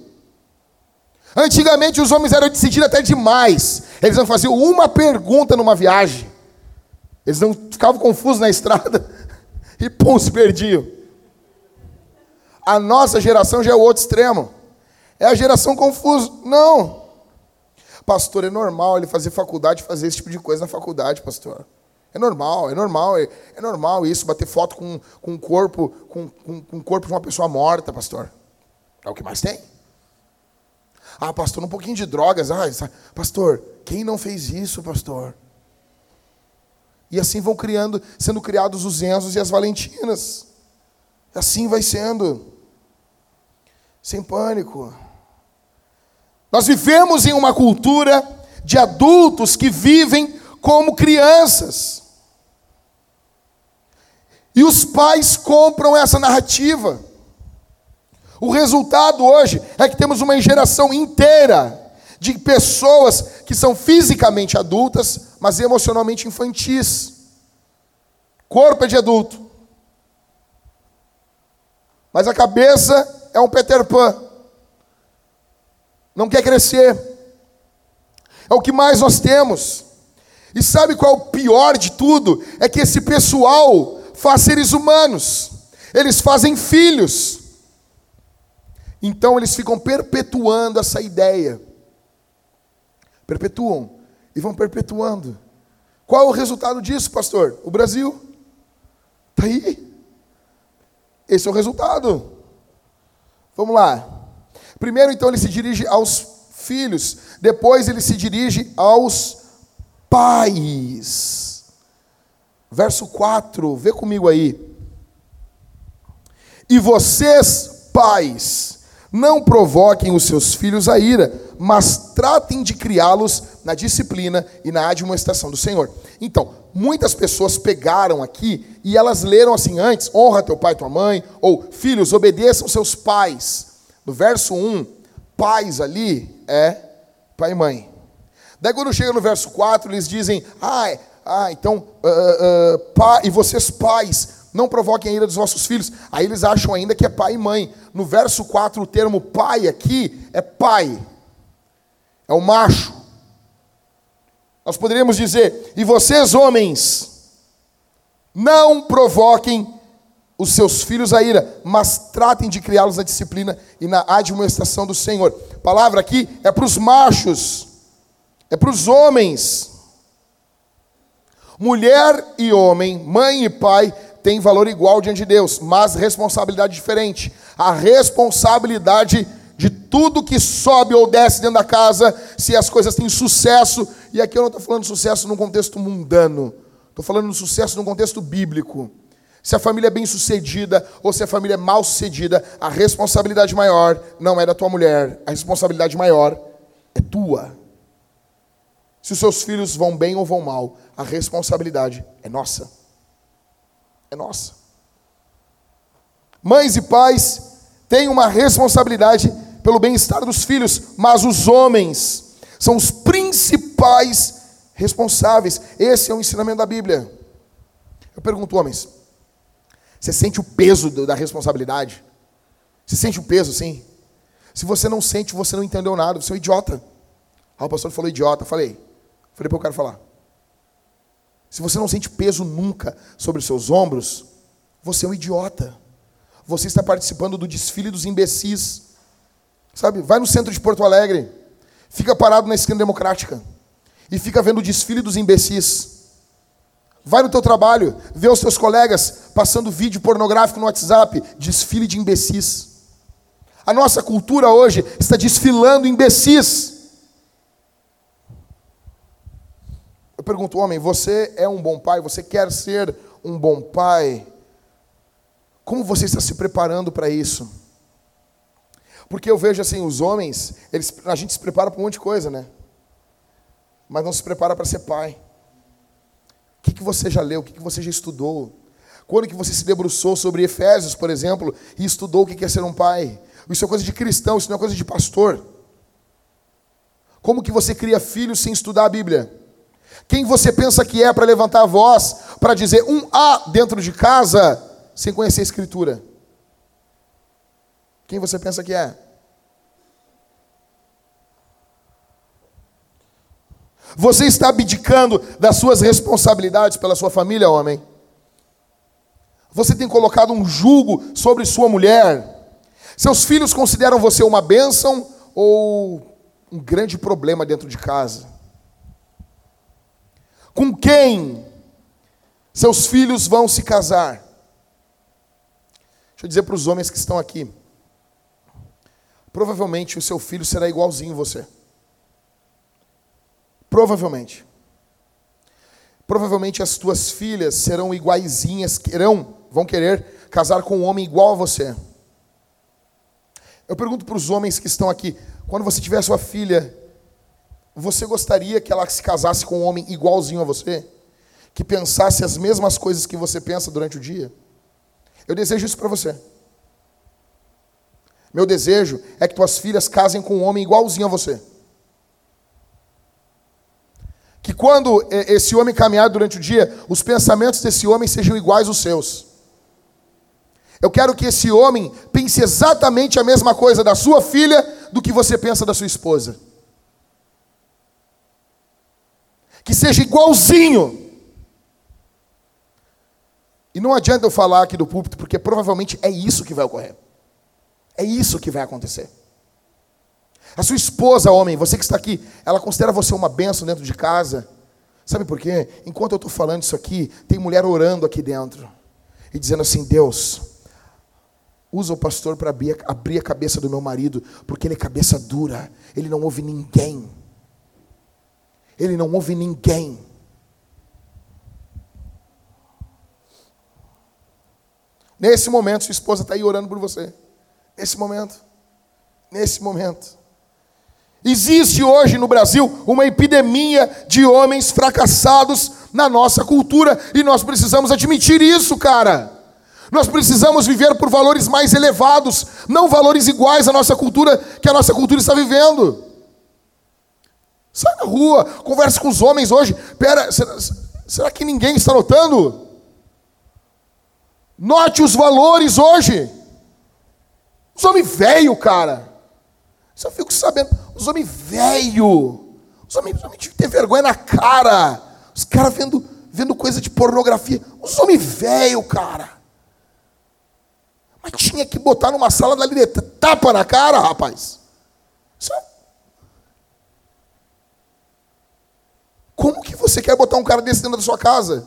Antigamente os homens eram decididos até demais. Eles não faziam uma pergunta numa viagem. Eles não ficavam confusos na estrada [LAUGHS] e pum, se perdiam. A nossa geração já é o outro extremo. É a geração confusa. Não. Pastor, é normal ele fazer faculdade, fazer esse tipo de coisa na faculdade, pastor. É normal, é normal, é, é normal isso, bater foto com, com o corpo, com, com, com o corpo de uma pessoa morta, pastor. É o que mais tem. Ah, pastor, um pouquinho de drogas. Ah, pastor, quem não fez isso, pastor? E assim vão criando, sendo criados os Enzos e as Valentinas. Assim vai sendo. Sem pânico. Nós vivemos em uma cultura de adultos que vivem como crianças. E os pais compram essa narrativa. O resultado hoje é que temos uma geração inteira de pessoas que são fisicamente adultas, mas emocionalmente infantis. Corpo é de adulto. Mas a cabeça é um Peter Pan. Não quer crescer. É o que mais nós temos. E sabe qual é o pior de tudo? É que esse pessoal faz seres humanos. Eles fazem filhos. Então eles ficam perpetuando essa ideia. Perpetuam e vão perpetuando. Qual é o resultado disso, pastor? O Brasil. Está aí. Esse é o resultado. Vamos lá. Primeiro, então, ele se dirige aos filhos. Depois, ele se dirige aos pais. Verso 4, vê comigo aí. E vocês, pais, não provoquem os seus filhos a ira, mas tratem de criá-los na disciplina e na admoestação do Senhor. Então, muitas pessoas pegaram aqui e elas leram assim antes: honra teu pai e tua mãe, ou filhos, obedeçam seus pais. No verso 1, pais ali é pai e mãe. Daí quando chega no verso 4, eles dizem: ah, ah então, uh, uh, e vocês pais, não provoquem a ira dos vossos filhos. Aí eles acham ainda que é pai e mãe. No verso 4, o termo pai aqui é pai. É o macho. Nós poderíamos dizer: e vocês, homens, não provoquem os seus filhos a ira, mas tratem de criá-los na disciplina e na admoestação do Senhor. A palavra aqui é para os machos, é para os homens. Mulher e homem, mãe e pai, tem valor igual diante de Deus, mas responsabilidade diferente. A responsabilidade de tudo que sobe ou desce dentro da casa, se as coisas têm sucesso, e aqui eu não estou falando sucesso num contexto mundano, estou falando sucesso num contexto bíblico. Se a família é bem sucedida ou se a família é mal sucedida, a responsabilidade maior não é da tua mulher, a responsabilidade maior é tua. Se os seus filhos vão bem ou vão mal, a responsabilidade é nossa é nossa. Mães e pais têm uma responsabilidade pelo bem-estar dos filhos, mas os homens são os principais responsáveis. Esse é o ensinamento da Bíblia. Eu pergunto, homens, você sente o peso da responsabilidade? Você sente o peso, sim? Se você não sente, você não entendeu nada, você é um idiota. Ah, o pastor falou idiota, falei. Falei para o cara falar. Se você não sente peso nunca sobre os seus ombros, você é um idiota. Você está participando do desfile dos imbecis. Sabe? Vai no centro de Porto Alegre, fica parado na esquina democrática e fica vendo o desfile dos imbecis. Vai no teu trabalho, vê os teus colegas passando vídeo pornográfico no WhatsApp, desfile de imbecis. A nossa cultura hoje está desfilando imbecis. Pergunto, homem, você é um bom pai? Você quer ser um bom pai? Como você está se preparando para isso? Porque eu vejo assim, os homens, eles, a gente se prepara para um monte de coisa, né? Mas não se prepara para ser pai. O que, que você já leu? O que, que você já estudou? Quando que você se debruçou sobre Efésios, por exemplo, e estudou o que é ser um pai? Isso é coisa de cristão, isso não é coisa de pastor. Como que você cria filhos sem estudar a Bíblia? Quem você pensa que é para levantar a voz, para dizer um A dentro de casa, sem conhecer a Escritura? Quem você pensa que é? Você está abdicando das suas responsabilidades pela sua família, homem? Você tem colocado um jugo sobre sua mulher? Seus filhos consideram você uma bênção ou um grande problema dentro de casa? Com quem seus filhos vão se casar? Deixa eu dizer para os homens que estão aqui. Provavelmente o seu filho será igualzinho você. Provavelmente. Provavelmente as tuas filhas serão iguaizinhas, querão, vão querer casar com um homem igual a você. Eu pergunto para os homens que estão aqui: quando você tiver sua filha, você gostaria que ela se casasse com um homem igualzinho a você? Que pensasse as mesmas coisas que você pensa durante o dia? Eu desejo isso para você. Meu desejo é que tuas filhas casem com um homem igualzinho a você. Que quando esse homem caminhar durante o dia, os pensamentos desse homem sejam iguais aos seus. Eu quero que esse homem pense exatamente a mesma coisa da sua filha do que você pensa da sua esposa. Que seja igualzinho. E não adianta eu falar aqui do púlpito, porque provavelmente é isso que vai ocorrer. É isso que vai acontecer. A sua esposa, homem, você que está aqui, ela considera você uma benção dentro de casa. Sabe por quê? Enquanto eu estou falando isso aqui, tem mulher orando aqui dentro e dizendo assim: Deus, Usa o pastor para abrir, a cabeça do meu marido, porque ele é cabeça dura, ele não ouve ninguém. Ele não ouve ninguém. Nesse momento, sua esposa está aí orando por você. Nesse momento. Nesse momento. Existe hoje no Brasil uma epidemia de homens fracassados na nossa cultura e nós precisamos admitir isso, cara. Nós precisamos viver por valores mais elevados, não valores iguais à nossa cultura, que a nossa cultura está vivendo. Sai na rua, converse com os homens hoje. Pera, será, será que ninguém está notando? Note os valores hoje. Os homens velho, cara. Eu fico sabendo. Os homens velho. Os homens, os homens têm vergonha na cara. Os caras vendo, vendo coisa de pornografia. Os homens velho, cara. Mas tinha que botar numa sala da liderança. Tapa na cara, rapaz. É- Como que você quer botar um cara desse dentro da sua casa?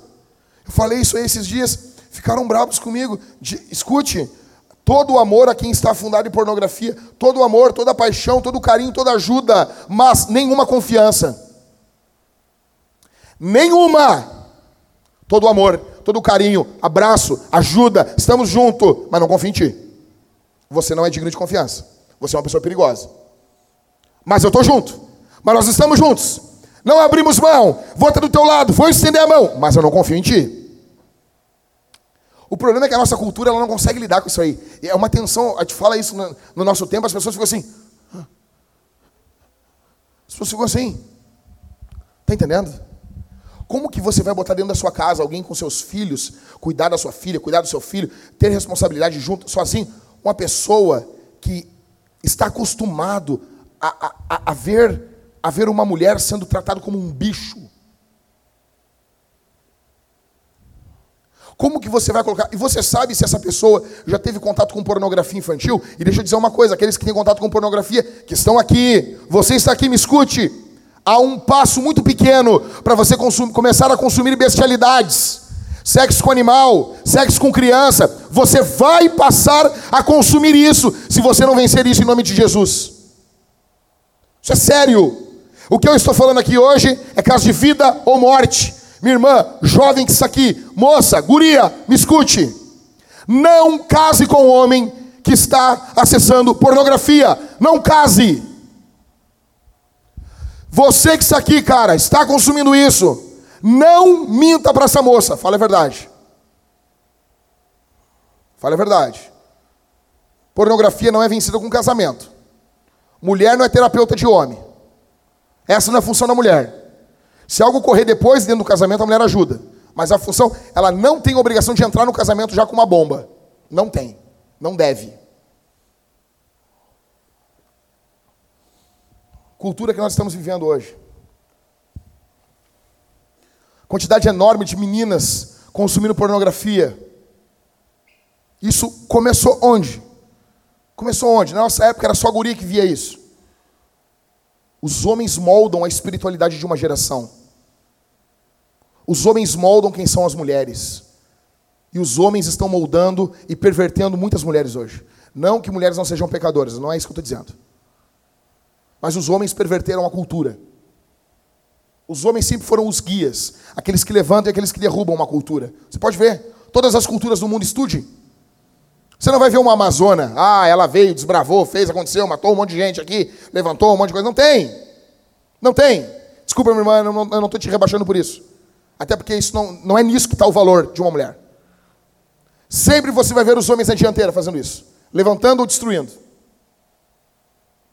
Eu falei isso aí esses dias, ficaram bravos comigo. De, escute, todo o amor a quem está fundado em pornografia, todo o amor, toda a paixão, todo o carinho, toda a ajuda, mas nenhuma confiança. Nenhuma. Todo o amor, todo carinho, abraço, ajuda, estamos juntos, mas não confie em ti. Você não é digno de confiança. Você é uma pessoa perigosa. Mas eu estou junto. Mas nós estamos juntos. Não abrimos mão. Vou estar do teu lado. Vou estender a mão. Mas eu não confio em ti. O problema é que a nossa cultura ela não consegue lidar com isso aí. É uma tensão. A gente fala isso no, no nosso tempo, as pessoas ficam assim. As pessoas ficam assim. Está entendendo? Como que você vai botar dentro da sua casa alguém com seus filhos, cuidar da sua filha, cuidar do seu filho, ter responsabilidade junto, sozinho? Uma pessoa que está acostumado a, a, a, ver, a ver uma mulher sendo tratada como um bicho. Como que você vai colocar? E você sabe se essa pessoa já teve contato com pornografia infantil? E deixa eu dizer uma coisa: aqueles que têm contato com pornografia, que estão aqui, você está aqui, me escute. Há um passo muito pequeno para você começar a consumir bestialidades. Sexo com animal, sexo com criança. Você vai passar a consumir isso se você não vencer isso em nome de Jesus. Isso é sério. O que eu estou falando aqui hoje é caso de vida ou morte. Minha irmã, jovem que está aqui, moça, guria, me escute. Não case com um homem que está acessando pornografia. Não case. Você que está aqui, cara, está consumindo isso. Não minta para essa moça. Fala a verdade. Fala a verdade. Pornografia não é vencida com casamento. Mulher não é terapeuta de homem. Essa não é a função da mulher. Se algo ocorrer depois, dentro do casamento, a mulher ajuda. Mas a função, ela não tem obrigação de entrar no casamento já com uma bomba. Não tem. Não deve. Cultura que nós estamos vivendo hoje. Quantidade enorme de meninas consumindo pornografia. Isso começou onde? Começou onde? Na nossa época era só guria que via isso. Os homens moldam a espiritualidade de uma geração. Os homens moldam quem são as mulheres. E os homens estão moldando e pervertendo muitas mulheres hoje. Não que mulheres não sejam pecadoras, não é isso que eu estou dizendo. Mas os homens perverteram a cultura. Os homens sempre foram os guias, aqueles que levantam e aqueles que derrubam uma cultura. Você pode ver, todas as culturas do mundo estude. Você não vai ver uma Amazona, ah, ela veio, desbravou, fez, aconteceu, matou um monte de gente aqui, levantou um monte de coisa. Não tem. Não tem. Desculpa, minha irmã, eu não estou te rebaixando por isso. Até porque isso não, não é nisso que está o valor de uma mulher. Sempre você vai ver os homens na dianteira fazendo isso, levantando ou destruindo.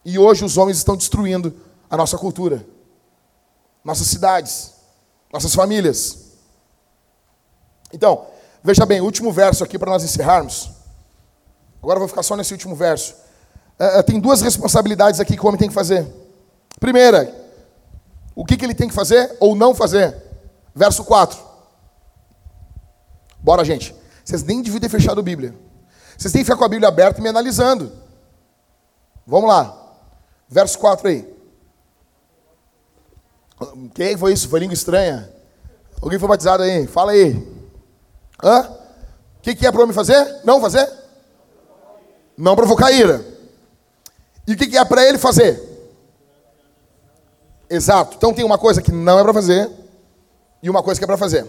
E hoje os homens estão destruindo a nossa cultura, nossas cidades, nossas famílias. Então, veja bem, último verso aqui para nós encerrarmos. Agora vou ficar só nesse último verso. É, tem duas responsabilidades aqui que o homem tem que fazer. Primeira, o que, que ele tem que fazer ou não fazer? Verso 4. Bora, gente. Vocês nem deviam ter fechado a Bíblia. Vocês têm que ficar com a Bíblia aberta e me analisando. Vamos lá. Verso 4 aí. Quem foi isso? Foi língua estranha? Alguém foi batizado aí? Fala aí. Hã? O que, que é para o homem fazer? Não fazer? Não provocar ira. E o que, é para ele fazer? Exato. Então tem uma coisa que não é para fazer e uma coisa que é para fazer.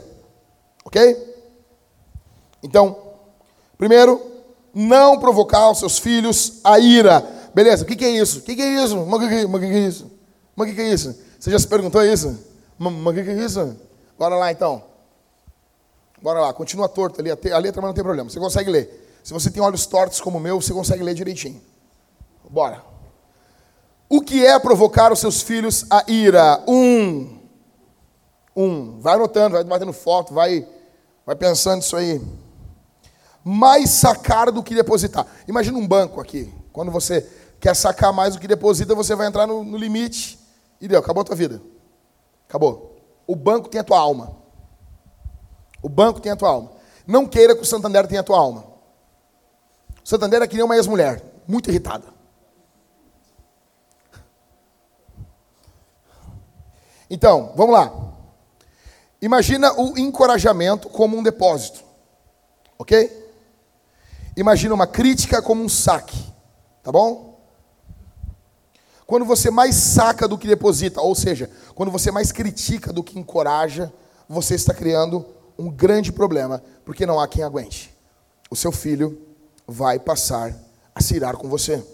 Ok? Então, primeiro, não provocar os seus filhos a ira. Beleza, o que, é isso? O que, é isso? Mas o que, é isso? Mas o que, é isso? Você já se perguntou isso? Mas o que, que, é isso? Bora lá então. Bora lá, continua torto ali. A letra não tem problema, você consegue ler. Se você tem olhos tortos como o meu, você consegue ler direitinho. Bora. O que é provocar os seus filhos a ira? Um. Um. Vai anotando, vai batendo foto, vai, vai pensando isso aí mais sacar do que depositar. Imagina um banco aqui. Quando você quer sacar mais do que deposita, você vai entrar no, no limite e deu, acabou a tua vida. Acabou. O banco tem a tua alma. O banco tem a tua alma. Não queira que o Santander tenha a tua alma. Santander é que nem uma ex-mulher, muito irritada. Então, vamos lá. Imagina o encorajamento como um depósito. Ok? Imagina uma crítica como um saque, tá bom? Quando você mais saca do que deposita, ou seja, quando você mais critica do que encoraja, você está criando um grande problema, porque não há quem aguente. O seu filho vai passar a se irar com você.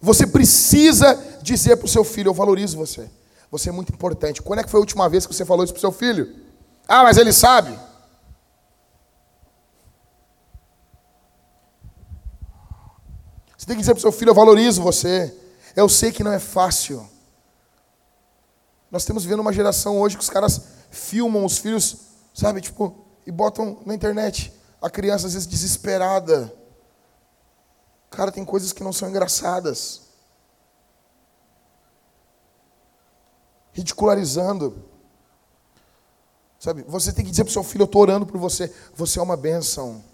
Você precisa dizer para o seu filho: Eu valorizo você. Você é muito importante. Quando é que foi a última vez que você falou isso para o seu filho? Ah, mas ele sabe. Você tem que dizer para o seu filho: Eu valorizo você. Eu sei que não é fácil. Nós temos vivendo uma geração hoje que os caras filmam os filhos, sabe, tipo, e botam na internet. A criança às vezes desesperada. Cara, tem coisas que não são engraçadas. Ridicularizando. Sabe, você tem que dizer para o seu filho: Eu estou orando por você. Você é uma bênção.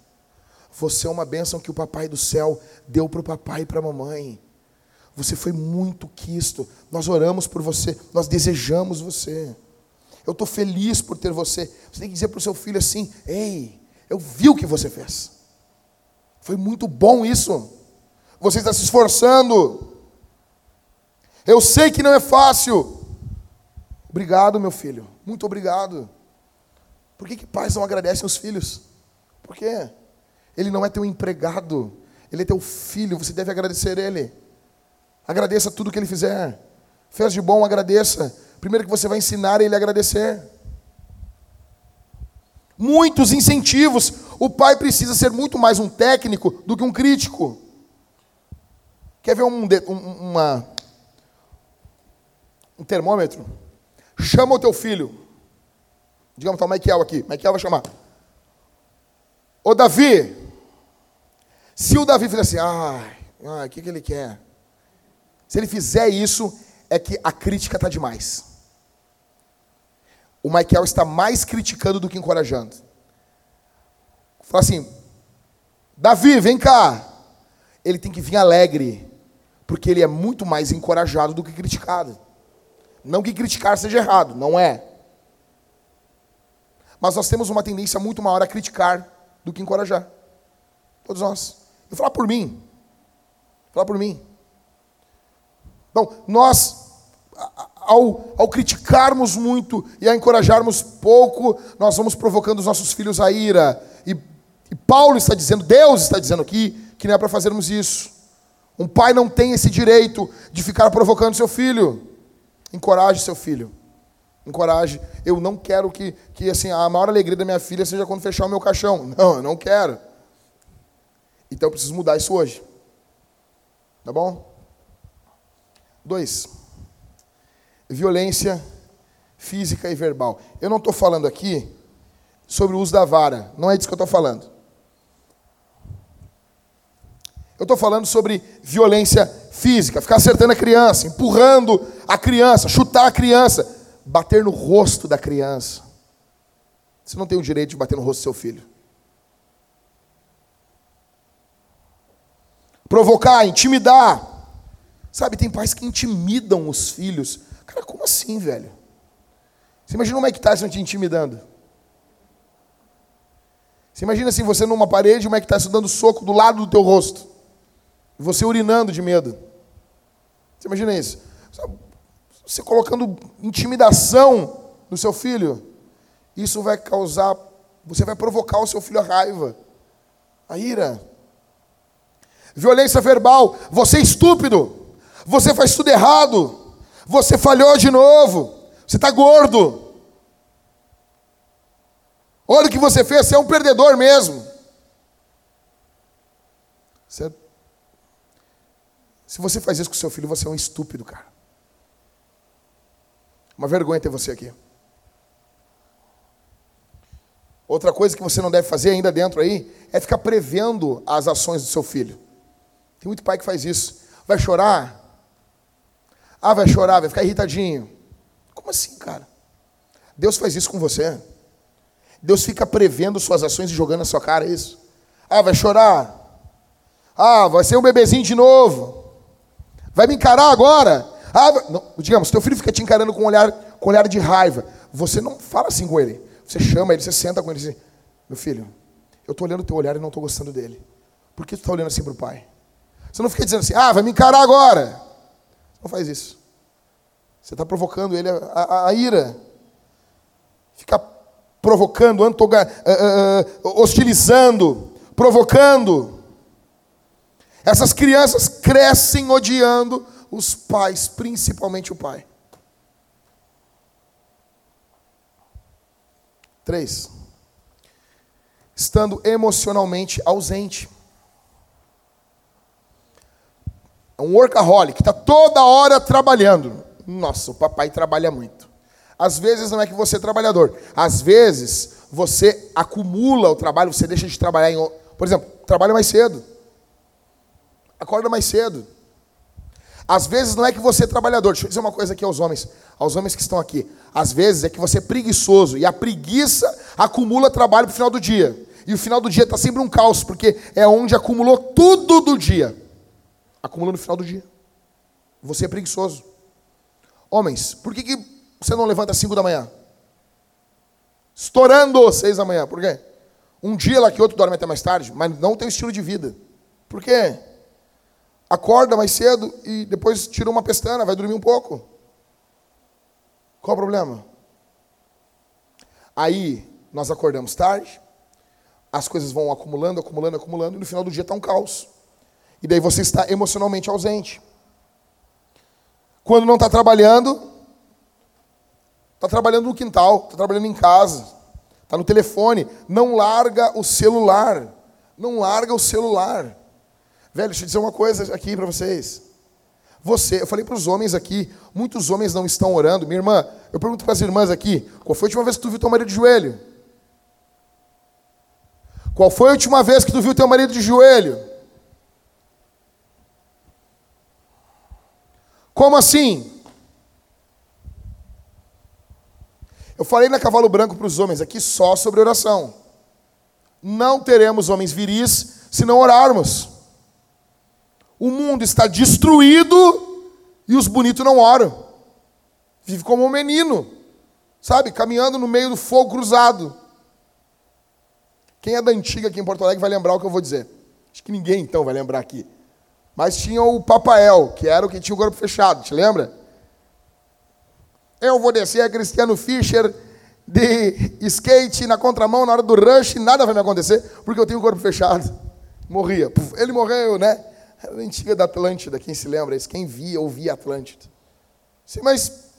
Você é uma bênção que o papai do céu deu para o papai e para a mamãe. Você foi muito quisto. Nós oramos por você, nós desejamos você. Eu estou feliz por ter você. Você tem que dizer para o seu filho assim: Ei, eu vi o que você fez. Foi muito bom isso. Você está se esforçando. Eu sei que não é fácil. Obrigado, meu filho. Muito obrigado. Por que, que pais não agradecem os filhos? Por quê? Ele não é teu empregado, ele é teu filho, você deve agradecer ele. Agradeça tudo que ele fizer. Fez de bom, agradeça. Primeiro que você vai ensinar ele a agradecer. Muitos incentivos. O pai precisa ser muito mais um técnico do que um crítico. Quer ver um, uma, um termômetro. Chama o teu filho. Digamos, tá o Michael aqui. Michael vai chamar. Ô Davi. Se o Davi fizer assim, ai, o que, que ele quer? Se ele fizer isso, é que a crítica está demais. O Michael está mais criticando do que encorajando. Fala assim, Davi, vem cá. Ele tem que vir alegre, porque ele é muito mais encorajado do que criticado. Não que criticar seja errado, não é. Mas nós temos uma tendência muito maior a criticar do que encorajar. Todos nós. Eu falar por mim. Falar por mim. Então, nós, ao, ao criticarmos muito e a encorajarmos pouco, nós vamos provocando os nossos filhos a ira. E, e Paulo está dizendo, Deus está dizendo aqui, que não é para fazermos isso. Um pai não tem esse direito de ficar provocando seu filho. Encoraje seu filho. Encoraje. Eu não quero que, que assim, a maior alegria da minha filha seja quando fechar o meu caixão. Não, eu não quero. Então eu preciso mudar isso hoje. Tá bom? Dois. Violência física e verbal. Eu não estou falando aqui sobre o uso da vara. Não é disso que eu estou falando. Eu estou falando sobre violência física, ficar acertando a criança, empurrando a criança, chutar a criança, bater no rosto da criança. Você não tem o direito de bater no rosto do seu filho. Provocar, intimidar. Sabe, tem pais que intimidam os filhos. Cara, como assim, velho? Você imagina o Mike Tyson te intimidando? Você imagina assim, você numa parede, o Mike Tyson dando soco do lado do teu rosto. E você urinando de medo. Você imagina isso? Você colocando intimidação no seu filho. Isso vai causar, você vai provocar o seu filho a raiva, a ira. Violência verbal, você é estúpido, você faz tudo errado, você falhou de novo, você está gordo. Olha o que você fez, você é um perdedor mesmo. Você se você faz isso com seu filho, você é um estúpido, cara. Uma vergonha ter você aqui. Outra coisa que você não deve fazer ainda dentro aí é ficar prevendo as ações do seu filho. Tem muito pai que faz isso. Vai chorar? Ah, vai chorar, vai ficar irritadinho. Como assim, cara? Deus faz isso com você. Deus fica prevendo suas ações e jogando na sua cara é isso. Ah, vai chorar? Ah, vai ser um bebezinho de novo. Vai me encarar agora? Ah, não, digamos, teu filho fica te encarando com um olhar, com um olhar de raiva. Você não fala assim com ele. Você chama ele, você senta com ele e diz: Meu filho, eu estou olhando o teu olhar e não estou gostando dele. Por que tu está olhando assim para o pai? Você não fica dizendo assim: Ah, vai me encarar agora. Não faz isso. Você está provocando ele a, a, a, ira. Fica provocando, antoga, uh, uh, hostilizando, provocando. Essas crianças crescem odiando os pais, principalmente o pai. Três. Estando emocionalmente ausente. É um workaholic, está toda hora trabalhando. Nossa, o papai trabalha muito. Às vezes não é que você é trabalhador. Às vezes você acumula o trabalho, você deixa de trabalhar em. Por exemplo, trabalha mais cedo. Acorda mais cedo. Às vezes não é que você é trabalhador. Deixa eu dizer uma coisa aqui aos homens, aos homens que estão aqui. Às vezes é que você é preguiçoso e a preguiça acumula trabalho para o final do dia. E o final do dia está sempre um caos, porque é onde acumulou tudo do dia. Acumula no final do dia. Você é preguiçoso. Homens, por que, que você não levanta às 5 da manhã? Estourando 6 da manhã. Por quê? Um dia lá que outro dorme até mais tarde, mas não tem estilo de vida. Por quê? acorda mais cedo e depois tira uma pestana, vai dormir um pouco. Qual o problema? Aí nós acordamos tarde, as coisas vão acumulando, acumulando, acumulando, e no final do dia está um caos. E daí você está emocionalmente ausente. Quando não está trabalhando, está trabalhando no quintal, está trabalhando em casa, está no telefone. Não larga o celular. Não larga o celular. Velho, deixa eu dizer uma coisa aqui para vocês. Você, eu falei para os homens aqui, muitos homens não estão orando. Minha irmã, eu pergunto para as irmãs aqui, qual foi a última vez que tu viu teu marido de joelho? Qual foi a última vez que tu viu teu marido de joelho? Como assim? Eu falei na Cavalo Branco para os homens aqui só sobre oração. Não teremos homens viris se não orarmos. O mundo está destruído e os bonitos não oram. Vive como um menino, sabe? Caminhando no meio do fogo cruzado. Quem é da antiga aqui em Porto Alegre vai lembrar o que eu vou dizer. Acho que ninguém então vai lembrar aqui. Mas tinha o Papael, que era o que tinha o corpo fechado, te lembra? Eu vou descer a Cristiano Fischer de skate na contramão na hora do rush, nada vai me acontecer, porque eu tenho o corpo fechado. Morria. Ele morreu, né? Era a antiga da Atlântida, quem se lembra? Quem via, ouvia Atlântida. Sim, mas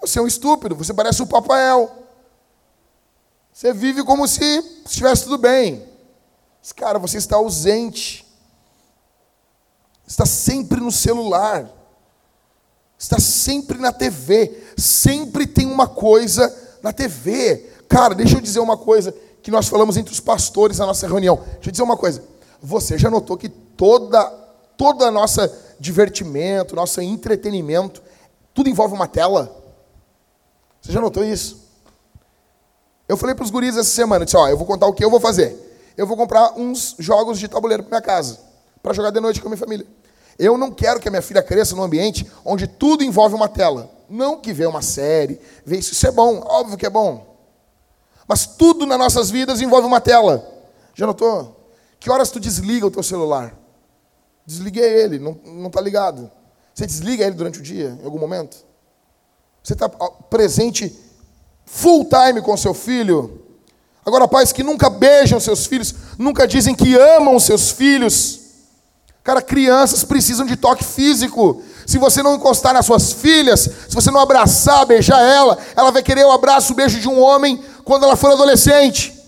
você é um estúpido, você parece o Papael. Você vive como se estivesse tudo bem. Mas, cara, você está ausente. Está sempre no celular. Está sempre na TV. Sempre tem uma coisa na TV. Cara, deixa eu dizer uma coisa que nós falamos entre os pastores na nossa reunião. Deixa eu dizer uma coisa. Você já notou que toda toda nossa divertimento, nosso entretenimento, tudo envolve uma tela? Você já notou isso? Eu falei para os guris essa semana, disse, ó, eu vou contar o que eu vou fazer. Eu vou comprar uns jogos de tabuleiro para minha casa, para jogar de noite com a minha família. Eu não quero que a minha filha cresça num ambiente onde tudo envolve uma tela. Não que vê uma série, vê isso, isso é bom, óbvio que é bom. Mas tudo nas nossas vidas envolve uma tela. Já notou? Que horas tu desliga o teu celular? Desliguei ele, não está ligado. Você desliga ele durante o dia, em algum momento? Você está presente full time com seu filho? Agora, pais que nunca beijam seus filhos, nunca dizem que amam seus filhos. Cara, crianças precisam de toque físico. Se você não encostar nas suas filhas, se você não abraçar, beijar ela, ela vai querer o abraço, o beijo de um homem quando ela for adolescente.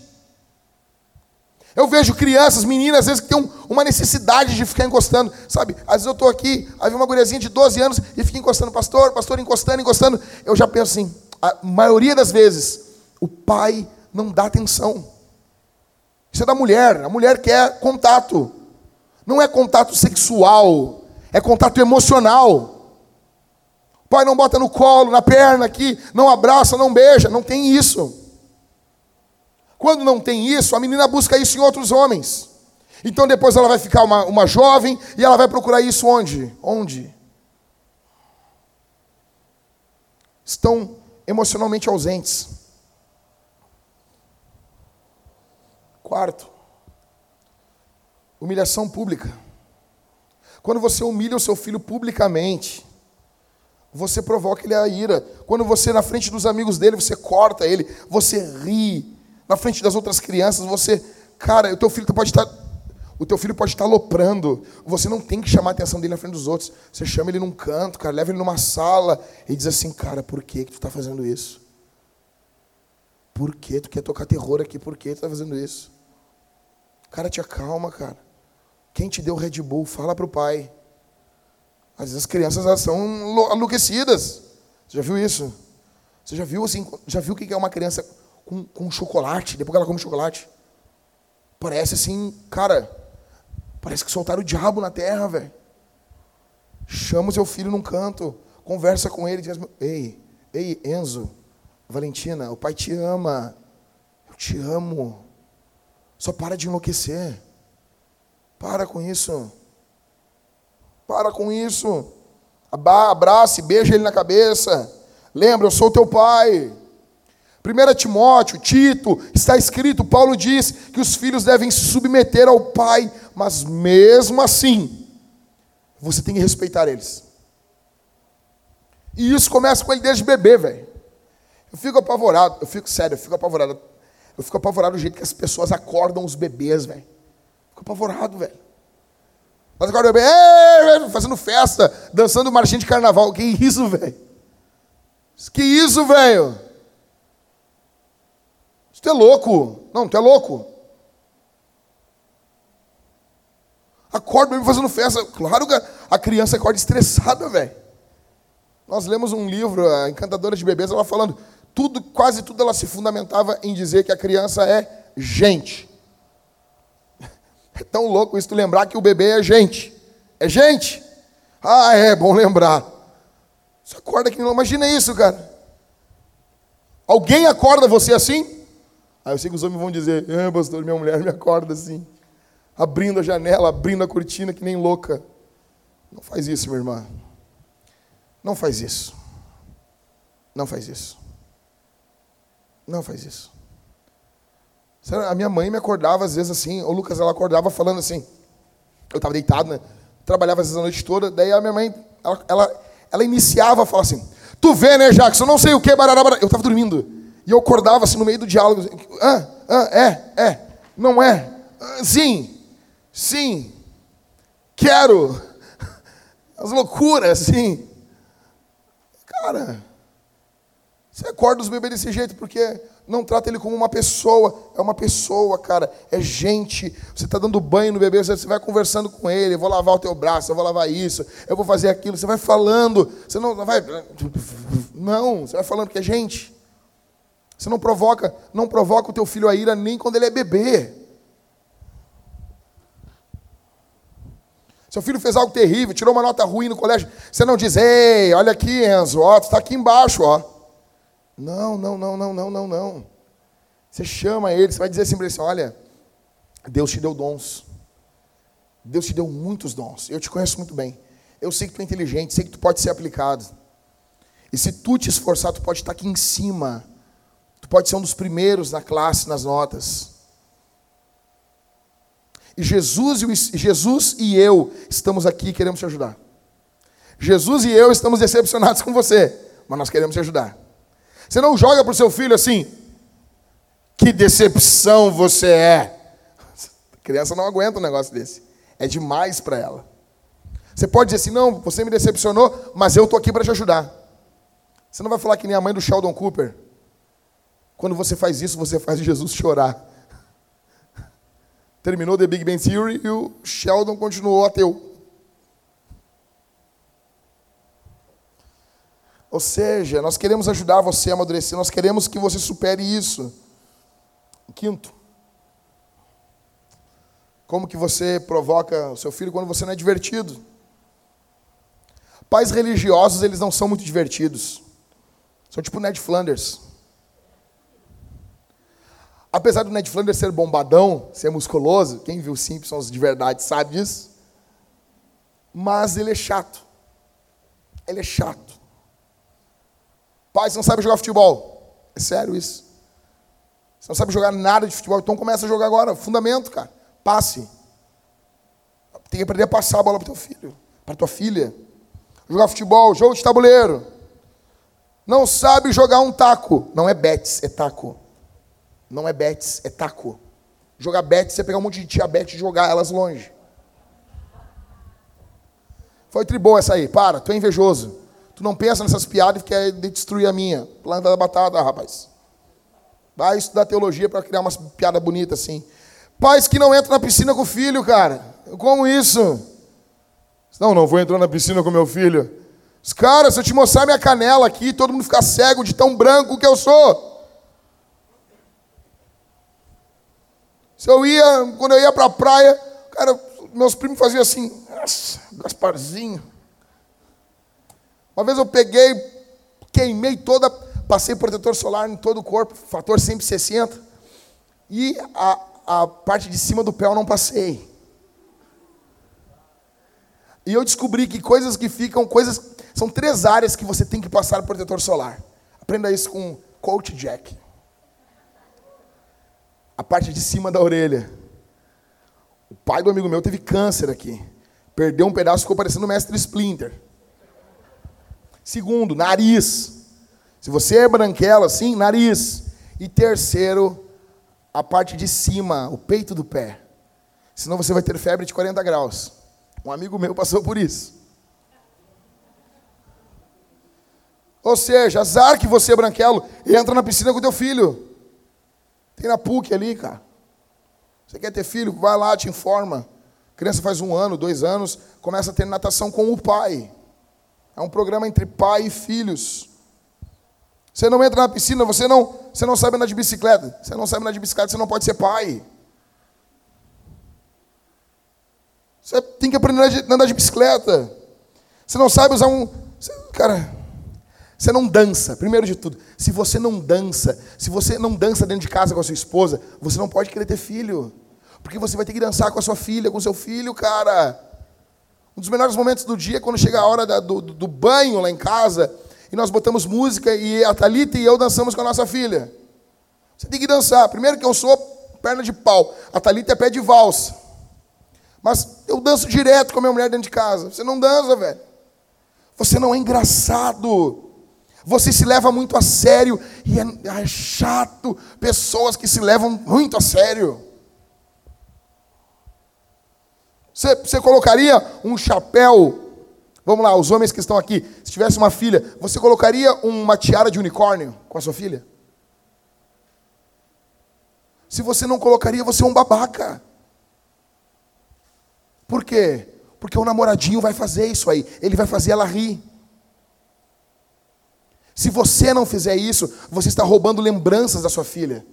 Eu vejo crianças, meninas, às vezes que têm uma necessidade de ficar encostando, sabe? Às vezes eu estou aqui, aí vem uma guriazinha de 12 anos e fica encostando, pastor, pastor, encostando, encostando. Eu já penso assim, a maioria das vezes, o pai não dá atenção. Isso é da mulher, a mulher quer contato. Não é contato sexual, é contato emocional. O pai não bota no colo, na perna aqui, não abraça, não beija, não tem isso. Quando não tem isso, a menina busca isso em outros homens. Então depois ela vai ficar uma, uma jovem e ela vai procurar isso onde? Onde? Estão emocionalmente ausentes. Quarto, humilhação pública. Quando você humilha o seu filho publicamente, você provoca ele a ira. Quando você, na frente dos amigos dele, você corta ele, você ri, na frente das outras crianças, você, cara, o teu filho pode estar o teu filho pode estar loprando. Você não tem que chamar a atenção dele na frente dos outros. Você chama ele num canto, cara, leva ele numa sala e diz assim, cara, por que, que tu está fazendo isso? Por que tu quer tocar terror aqui? Por que tu está fazendo isso? Cara, te acalma, cara. Quem te deu Red Bull? Fala para o pai. Às vezes as crianças elas são enlouquecidas. Você já viu isso? Você já viu assim? Já viu o que é uma criança com, com chocolate, depois que ela come chocolate. Parece assim, cara, parece que soltaram o diabo na terra, velho. Chama o seu filho num canto, conversa com ele, diz: Ei, ei, Enzo, Valentina, o pai te ama. Eu te amo. Só para de enlouquecer. Para com isso. Para com isso. Abrace, beija ele na cabeça. Lembra, eu sou teu pai. 1 Timóteo, Tito, está escrito, Paulo diz que os filhos devem se submeter ao pai, mas mesmo assim, você tem que respeitar eles. E isso começa com ele desde bebê, velho. Eu fico apavorado, eu fico sério, eu fico apavorado. Eu fico apavorado do jeito que as pessoas acordam os bebês, velho. Apavorado, velho. Mas agora o bebê, fazendo festa, dançando marchinha de carnaval. Que isso, velho? Que isso, velho? Tu é louco. Não, tu é louco. Acorda bebê fazendo festa. Claro que a criança acorda estressada, velho. Nós lemos um livro, a Encantadora de Bebês, ela falando, tudo, quase tudo ela se fundamentava em dizer que a criança é gente. É tão louco isso tu lembrar que o bebê é gente. É gente. Ah, é bom lembrar. Você acorda que não imagina isso, cara. Alguém acorda você assim? Aí eu sei que os homens vão dizer: "É, pastor, minha mulher me acorda assim" abrindo a janela, abrindo a cortina que nem louca. Não faz isso, minha irmã. Não faz isso. Não faz isso. Não faz isso. A minha mãe me acordava às vezes assim, o Lucas ela acordava falando assim. Eu estava deitado, né? Trabalhava às vezes a noite toda, daí a minha mãe, ela, ela, ela iniciava a falar assim: Tu vê, né, Jackson? Não sei o que, barará, barará. Eu estava dormindo. E eu acordava assim no meio do diálogo: Ah, ah, é, é, não é, ah, sim, Sim, quero. [LAUGHS] As loucuras, sim. Cara, você acorda os bebês desse jeito porque não trata ele como uma pessoa. É uma pessoa, cara. É gente. Você está dando banho no bebê, você vai conversando com ele. Eu vou lavar o teu braço, eu vou lavar isso, eu vou fazer aquilo. Você vai falando. Você não, vai. Não, você vai falando que é gente. Você não provoca, não provoca o teu filho a ira nem quando ele é bebê. Seu filho fez algo terrível, tirou uma nota ruim no colégio. Você não diz, ei, olha aqui, Enzo, ó, tu está aqui embaixo, ó. Não, não, não, não, não, não, não. Você chama ele, você vai dizer assim para ele, assim, olha, Deus te deu dons. Deus te deu muitos dons. Eu te conheço muito bem. Eu sei que tu é inteligente, sei que tu pode ser aplicado. E se tu te esforçar, tu pode estar aqui em cima. Tu pode ser um dos primeiros na classe, nas notas. E Jesus e, Jesus e eu estamos aqui e queremos te ajudar. Jesus e eu estamos decepcionados [LAUGHS] com você, mas nós queremos te ajudar. Você não joga para o seu filho assim, que decepção você é. A [LAUGHS] criança não aguenta um negócio desse. É demais para ela. Você pode dizer assim, não, você me decepcionou, mas eu estou aqui para te ajudar. Você não vai falar que nem a mãe do Sheldon Cooper. Quando você faz isso, você faz Jesus chorar. [LAUGHS] Terminou The Big Bang Theory e o Sheldon continuou ateu. Ou seja, nós queremos ajudar você a amadurecer, nós queremos que você supere isso. Quinto, como que você provoca o seu filho quando você não é divertido? Pais religiosos, eles não são muito divertidos. São tipo Ned Flanders. Apesar do Ned Flanders ser bombadão, ser musculoso, quem viu Simpsons de verdade sabe disso. Mas ele é chato. Ele é chato. Pai, você não sabe jogar futebol. É sério isso. Você não sabe jogar nada de futebol, então começa a jogar agora. Fundamento, cara. Passe. Tem que aprender a passar a bola para teu filho, para tua filha. Jogar futebol, jogo de tabuleiro. Não sabe jogar um taco. Não é bets, é taco. Não é bets, é taco. Jogar bets é pegar um monte de tia e jogar elas longe. Foi tribou essa aí. Para, tu é invejoso. Não pensa nessas piadas e quer destruir a minha. Planta da batata, rapaz. Vai estudar teologia para criar umas piadas bonitas assim. Pais que não entram na piscina com o filho, cara. Como isso? Não, não vou entrar na piscina com meu filho. Cara, se eu te mostrar minha canela aqui, todo mundo ficar cego de tão branco que eu sou. Se eu ia, quando eu ia para a praia, cara, meus primos faziam assim, Gasparzinho. Uma vez eu peguei, queimei toda, passei protetor solar em todo o corpo, fator 160, e a, a parte de cima do pé eu não passei. E eu descobri que coisas que ficam, coisas, são três áreas que você tem que passar protetor solar. Aprenda isso com Coach Jack a parte de cima da orelha. O pai do amigo meu teve câncer aqui. Perdeu um pedaço, ficou parecendo o mestre Splinter. Segundo, nariz. Se você é branquela assim, nariz. E terceiro, a parte de cima, o peito do pé. Senão você vai ter febre de 40 graus. Um amigo meu passou por isso. Ou seja, azar que você é branquelo entra na piscina com teu filho. Tem na PUC ali, cara. Você quer ter filho? Vai lá, te informa. A criança faz um ano, dois anos, começa a ter natação com o pai. É um programa entre pai e filhos. Você não entra na piscina, você não, você não sabe andar de bicicleta. Você não sabe andar de bicicleta, você não pode ser pai. Você tem que aprender a andar de bicicleta. Você não sabe usar um. Cara, você não dança, primeiro de tudo. Se você não dança, se você não dança dentro de casa com a sua esposa, você não pode querer ter filho. Porque você vai ter que dançar com a sua filha, com o seu filho, cara. Um dos melhores momentos do dia é quando chega a hora da, do, do banho lá em casa e nós botamos música e a Thalita e eu dançamos com a nossa filha. Você tem que dançar. Primeiro que eu sou perna de pau, a Thalita é pé de valsa. Mas eu danço direto com a minha mulher dentro de casa. Você não dança, velho. Você não é engraçado. Você se leva muito a sério e é, é chato pessoas que se levam muito a sério. Você, você colocaria um chapéu? Vamos lá, os homens que estão aqui. Se tivesse uma filha, você colocaria uma tiara de unicórnio com a sua filha? Se você não colocaria, você é um babaca. Por quê? Porque o namoradinho vai fazer isso aí. Ele vai fazer ela rir. Se você não fizer isso, você está roubando lembranças da sua filha.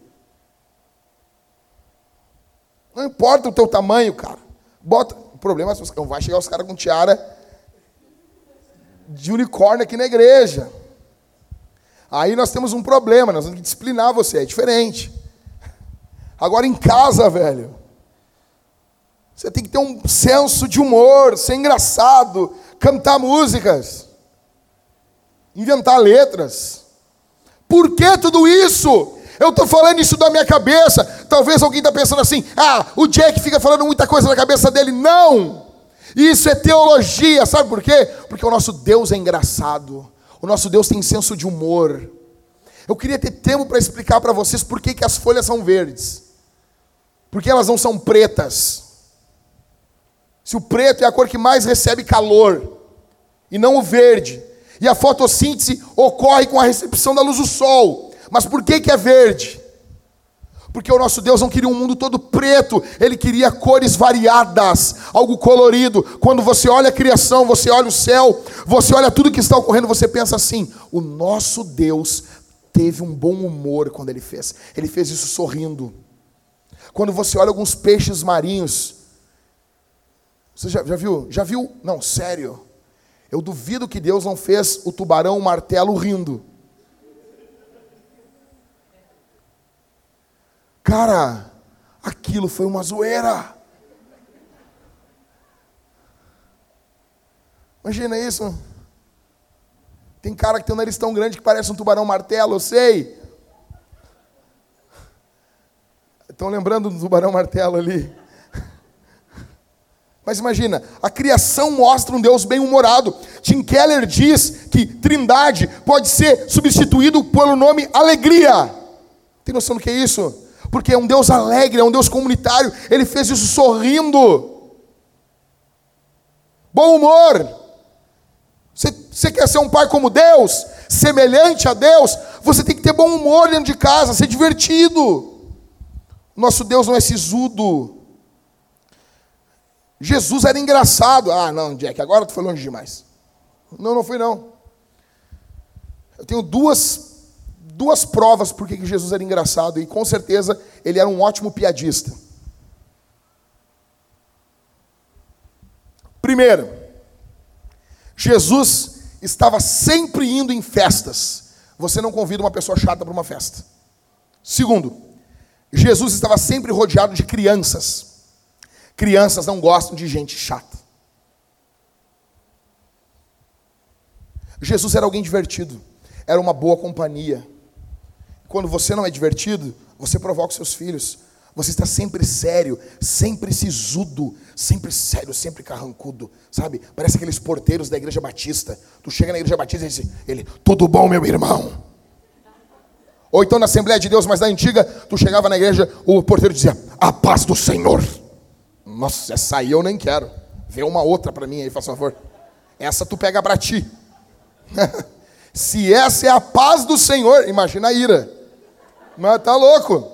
Não importa o teu tamanho, cara. Bota. O problema é vai chegar os caras com tiara de unicórnio aqui na igreja. Aí nós temos um problema, nós temos que disciplinar você, é diferente. Agora em casa, velho, você tem que ter um senso de humor, ser engraçado, cantar músicas, inventar letras. Por que tudo isso? Eu estou falando isso da minha cabeça. Talvez alguém está pensando assim: ah, o Jack fica falando muita coisa na cabeça dele. Não! Isso é teologia, sabe por quê? Porque o nosso Deus é engraçado. O nosso Deus tem senso de humor. Eu queria ter tempo para explicar para vocês por que, que as folhas são verdes. Porque elas não são pretas. Se o preto é a cor que mais recebe calor, e não o verde. E a fotossíntese ocorre com a recepção da luz do sol. Mas por que, que é verde? Porque o nosso Deus não queria um mundo todo preto, ele queria cores variadas, algo colorido. Quando você olha a criação, você olha o céu, você olha tudo que está ocorrendo, você pensa assim: o nosso Deus teve um bom humor quando ele fez. Ele fez isso sorrindo. Quando você olha alguns peixes marinhos, você já, já viu? Já viu? Não, sério. Eu duvido que Deus não fez o tubarão o martelo rindo. Cara, aquilo foi uma zoeira. Imagina isso. Tem cara que tem um nariz tão grande que parece um tubarão martelo, eu sei. Estão lembrando do tubarão martelo ali? Mas imagina, a criação mostra um Deus bem-humorado. Tim Keller diz que trindade pode ser substituído pelo nome alegria. Tem noção do que é isso? Porque é um Deus alegre, é um Deus comunitário. Ele fez isso sorrindo. Bom humor. Você, quer ser um pai como Deus? Semelhante a Deus? Você tem que ter bom humor dentro de casa, ser divertido. Nosso Deus não é sisudo. Jesus era engraçado. Ah, não, Jack, agora tu foi longe demais. Não, não fui não. Eu tenho duas, duas provas por que Jesus era engraçado e com certeza ele era um ótimo piadista. Primeiro, Jesus estava sempre indo em festas. Você não convida uma pessoa chata para uma festa. Segundo, Jesus estava sempre rodeado de crianças. Crianças não gostam de gente chata. Jesus era alguém divertido, era uma boa companhia. Quando você não é divertido, você provoca os seus filhos. Você está sempre sério, sempre sisudo, sempre sério, sempre carrancudo, sabe? Parece aqueles porteiros da igreja batista. Tu chega na igreja batista e diz, ele, tudo bom, meu irmão? Ou então na Assembleia de Deus, mas na antiga, tu chegava na igreja, o porteiro dizia, a paz do Senhor. Nossa, essa aí eu nem quero. Vê uma outra para mim aí, faz favor. Essa tu pega para ti. [LAUGHS] Se essa é a paz do Senhor, imagina a ira. Mas tá louco.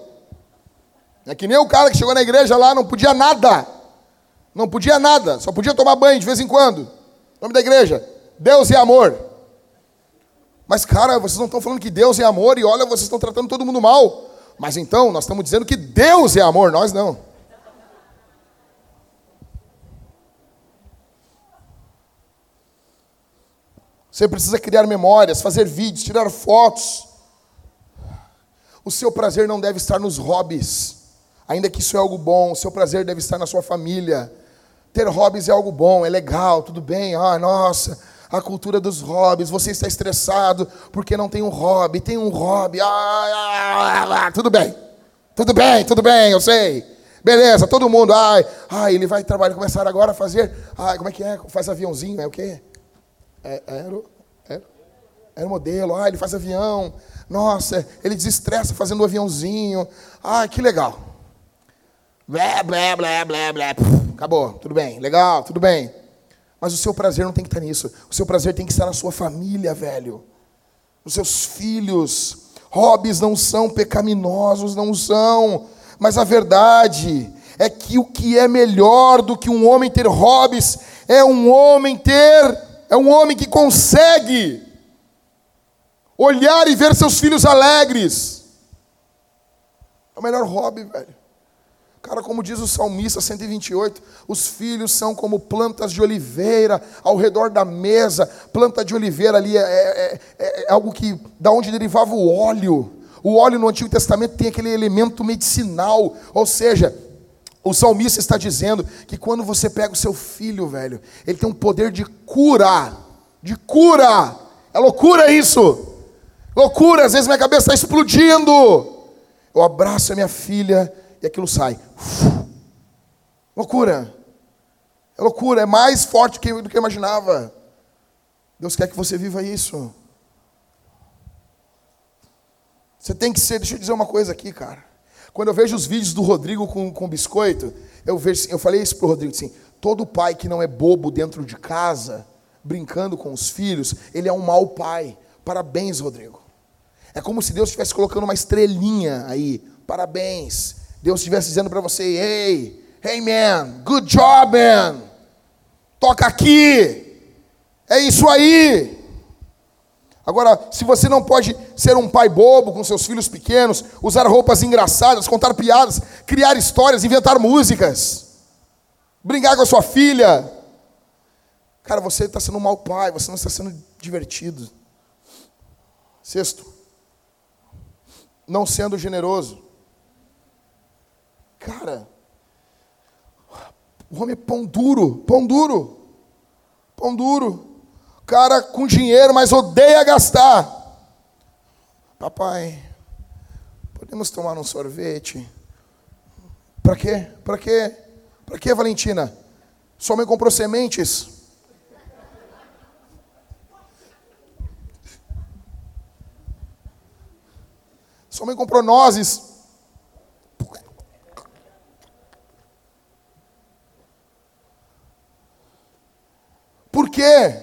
É que nem o cara que chegou na igreja lá, não podia nada. Não podia nada, só podia tomar banho de vez em quando. nome da igreja: Deus é amor. Mas, cara, vocês não estão falando que Deus é amor e olha, vocês estão tratando todo mundo mal. Mas então, nós estamos dizendo que Deus é amor, nós não. Você precisa criar memórias, fazer vídeos, tirar fotos. O seu prazer não deve estar nos hobbies, ainda que isso é algo bom. O seu prazer deve estar na sua família. Ter hobbies é algo bom, é legal, tudo bem. Ah, nossa, a cultura dos hobbies. Você está estressado porque não tem um hobby. Tem um hobby. Ah, ah, ah, tudo bem, tudo bem, tudo bem, eu sei. Beleza, todo mundo. Ai, ai, ele vai trabalhar, começar agora a fazer. Ai, como é que é? Faz aviãozinho, é o quê? É, aero, aero, aeromodelo, ah, ele faz avião. Nossa, ele desestressa fazendo um aviãozinho. Ah, que legal. Blé, blé, blé, blé, blé. Acabou, tudo bem, legal, tudo bem. Mas o seu prazer não tem que estar nisso. O seu prazer tem que estar na sua família, velho. Nos seus filhos. Hobbies não são pecaminosos, não são. Mas a verdade é que o que é melhor do que um homem ter hobbies é um homem ter é um homem que consegue olhar e ver seus filhos alegres. É o melhor hobby, velho. Cara, como diz o salmista 128, os filhos são como plantas de oliveira ao redor da mesa. Planta de oliveira ali é, é, é, é algo que, da onde derivava o óleo. O óleo no Antigo Testamento tem aquele elemento medicinal, ou seja, o salmista está dizendo que quando você pega o seu filho, velho, ele tem um poder de cura. De cura. É loucura isso. Loucura, às vezes minha cabeça está explodindo. Eu abraço a minha filha e aquilo sai. Uf. Loucura. É loucura, é mais forte do que eu imaginava. Deus quer que você viva isso. Você tem que ser, deixa eu dizer uma coisa aqui, cara. Quando eu vejo os vídeos do Rodrigo com, com biscoito, eu vejo, eu falei isso pro Rodrigo assim: todo pai que não é bobo dentro de casa, brincando com os filhos, ele é um mau pai. Parabéns, Rodrigo. É como se Deus estivesse colocando uma estrelinha aí. Parabéns. Deus estivesse dizendo para você: "Hey, hey man, good job, man. Toca aqui. É isso aí." Agora, se você não pode ser um pai bobo com seus filhos pequenos, usar roupas engraçadas, contar piadas, criar histórias, inventar músicas, brincar com a sua filha, cara, você está sendo um mau pai, você não está sendo divertido. Sexto, não sendo generoso. Cara, o homem é pão duro, pão duro, pão duro cara com dinheiro, mas odeia gastar. Papai, podemos tomar um sorvete? Para quê? Para quê? Para quê, Valentina? Sua mãe comprou sementes? Sua mãe comprou nozes? Por quê?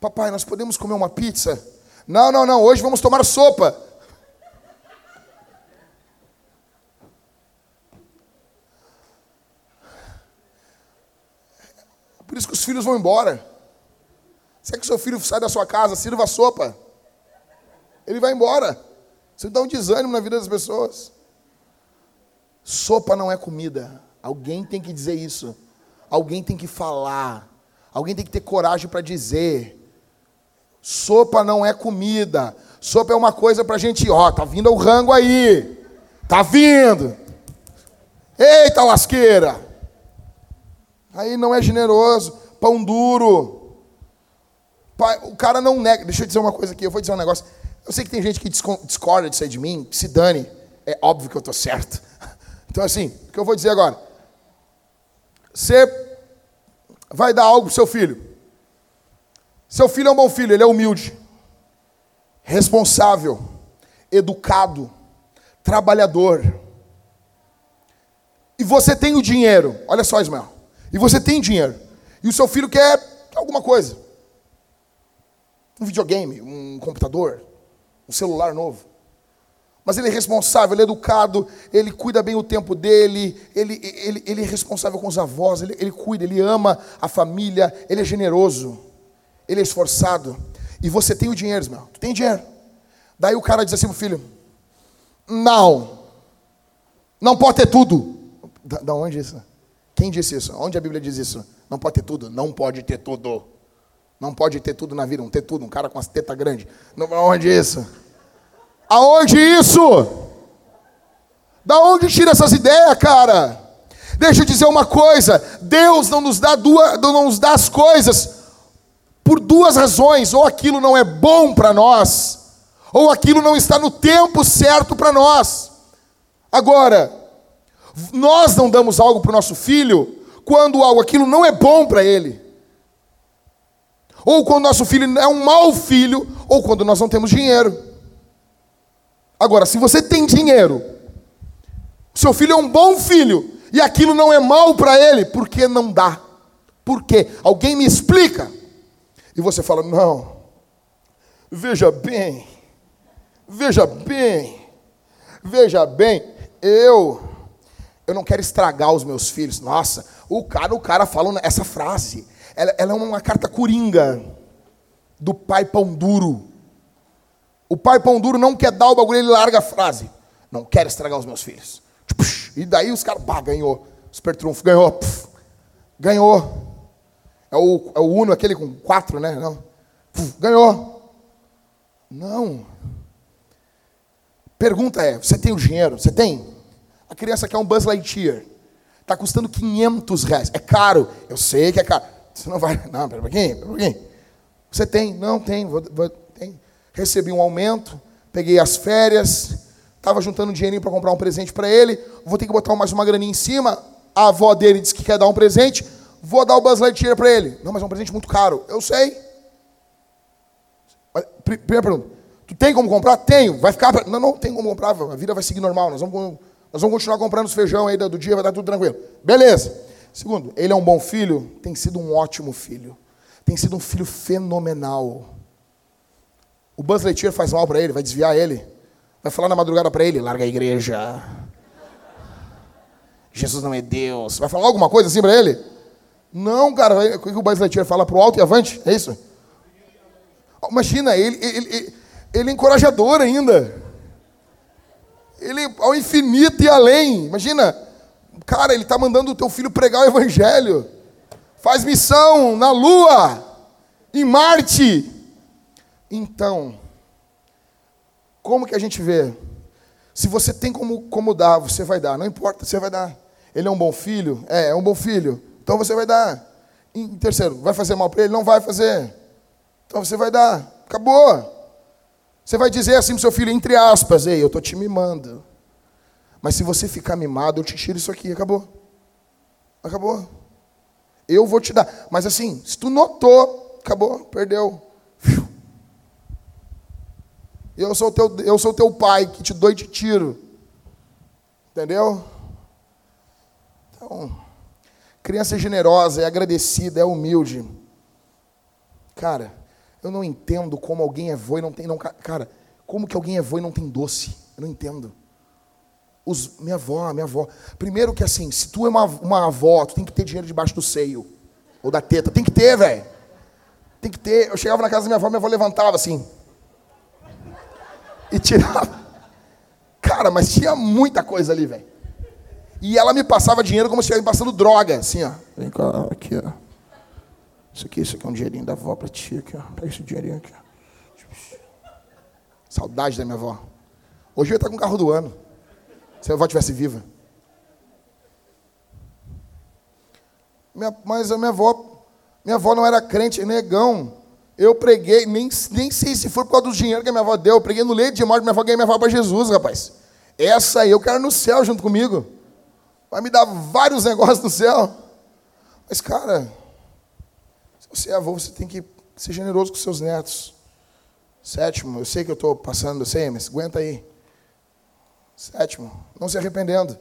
Papai, nós podemos comer uma pizza? Não, não, não, hoje vamos tomar sopa. Por isso que os filhos vão embora. Se é que seu filho sai da sua casa, sirva sopa. Ele vai embora. Você dá um desânimo na vida das pessoas. Sopa não é comida. Alguém tem que dizer isso. Alguém tem que falar. Alguém tem que ter coragem para dizer. Sopa não é comida. Sopa é uma coisa para a gente, ó, tá vindo o rango aí. Tá vindo. Eita lasqueira. Aí não é generoso. Pão duro. O cara não nega. Deixa eu dizer uma coisa aqui. Eu vou dizer um negócio. Eu sei que tem gente que discorda disso aí de mim. Que se dane. É óbvio que eu estou certo. [LAUGHS] Então, assim, o que eu vou dizer agora? Você vai dar algo pro seu filho. Seu filho é um bom filho, ele é humilde, responsável, educado, trabalhador. E você tem o dinheiro, olha só, Ismael. E você tem dinheiro. E o seu filho quer alguma coisa. Um videogame, um computador, um celular novo. Mas ele é responsável, ele é educado, ele cuida bem o tempo dele, ele, ele, ele é responsável com os avós, ele, ele cuida, ele ama a família, ele é generoso, ele é esforçado. E você tem o dinheiro, Ismael, tu tem dinheiro. Daí o cara diz assim pro filho: Não, não pode ter tudo. Da, da onde isso? Quem disse isso? Onde a Bíblia diz isso? Não pode ter tudo. Não pode ter tudo. Não pode ter tudo na vida, não ter tudo. Um cara com as tetas grandes. Não, onde isso? Aonde isso? Da onde tira essas ideias, cara? Deixa eu dizer uma coisa: Deus não nos dá duas, não nos dá as coisas por duas razões. Ou aquilo não é bom para nós, ou aquilo não está no tempo certo para nós. Agora, nós não damos algo para o nosso filho quando algo aquilo não é bom para ele. Ou quando nosso filho é um mau filho, ou quando nós não temos dinheiro. Agora, se você tem dinheiro, seu filho é um bom filho, e aquilo não é mal para ele, por que não dá? Por quê? Alguém me explica. E você fala: não, veja bem, veja bem, veja bem, eu eu não quero estragar os meus filhos. Nossa, o cara, o cara falando essa frase. Ela, ela, é uma carta coringa do pai pão duro. O pai pão duro não quer dar o bagulho, ele larga a frase. Não quero estragar os meus filhos. E daí os caras, pá, ganhou. Super trunfo, ganhou. Puf, ganhou. É o, é o Uno, aquele com quatro, né? Não. Puf, ganhou. Não. Pergunta é: você tem o dinheiro? Você tem? A criança quer um Buzz Lightyear. Está custando 500 reais. É caro. Eu sei que é caro. Você não vai. Não, pera um pouquinho, pera um pouquinho. Você tem? Não, tem. Vou, vou, tem. Recebi um aumento, peguei as férias, estava juntando dinheirinho para comprar um presente para ele. Vou ter que botar mais uma graninha em cima. A avó dele disse que quer dar um presente. Vou dar o Buzz Lightyear para ele. Não, mas é um presente muito caro. Eu sei. Primeira pergunta. Tu tem como comprar? Tenho. Vai ficar. Não, não tem como comprar. A vida vai seguir normal. Nós vamos nós vamos continuar comprando os feijão aí do dia, vai dar tudo tranquilo. Beleza. Segundo, ele é um bom filho? Tem sido um ótimo filho. Tem sido um filho fenomenal. O Buzz Lightyear faz mal para ele, vai desviar ele. Vai falar na madrugada para ele, larga a igreja. Jesus não é Deus. Vai falar alguma coisa assim para ele? Não, cara. O que o Buzz Lightyear fala pro alto e avante? É isso? Imagina, ele, ele, ele, ele é encorajador ainda. Ele ao infinito e além. Imagina, cara, ele está mandando o teu filho pregar o evangelho. Faz missão na lua, em Marte. Então, como que a gente vê? Se você tem como, como dar, você vai dar. Não importa, você vai dar. Ele é um bom filho? É, é um bom filho. Então você vai dar. Em terceiro, vai fazer mal para ele? Não vai fazer. Então você vai dar. Acabou. Você vai dizer assim para seu filho, entre aspas, ei, eu estou te mimando. Mas se você ficar mimado, eu te tiro isso aqui, acabou. Acabou. Eu vou te dar. Mas assim, se tu notou, acabou, perdeu. Eu sou teu, eu sou teu pai que te dou e te tiro. Entendeu? Então, criança é generosa, é agradecida, é humilde. Cara, eu não entendo como alguém é vô e não tem. Não, cara, como que alguém é vô e não tem doce? Eu não entendo. Os, minha avó, minha avó. Primeiro que assim, se tu é uma, uma avó, tu tem que ter dinheiro debaixo do seio. Ou da teta. Tem que ter, velho. Tem que ter. Eu chegava na casa da minha avó, minha avó levantava assim. E tirava. Cara, mas tinha muita coisa ali, velho. E ela me passava dinheiro como se estivesse passando droga, assim, ó. Vem cá, aqui, ó. Isso aqui, isso aqui é um dinheirinho da avó para ti, aqui, ó. Pega esse dinheirinho aqui, ó. Saudade da minha avó. Hoje eu ia estar com o carro do ano. Se a avó estivesse viva. Minha, mas a minha avó, minha avó não era crente, negão. Eu preguei, nem, nem sei se foi por causa do dinheiro que a minha avó deu. Eu preguei no leite de morte, minha avó ganhei minha avó para Jesus, rapaz. Essa aí eu quero no céu junto comigo. Vai me dar vários [LAUGHS] negócios no céu. Mas, cara, você é avô, você tem que ser generoso com seus netos. Sétimo, eu sei que eu estou passando, eu sei, mas aguenta aí. Sétimo, não se arrependendo.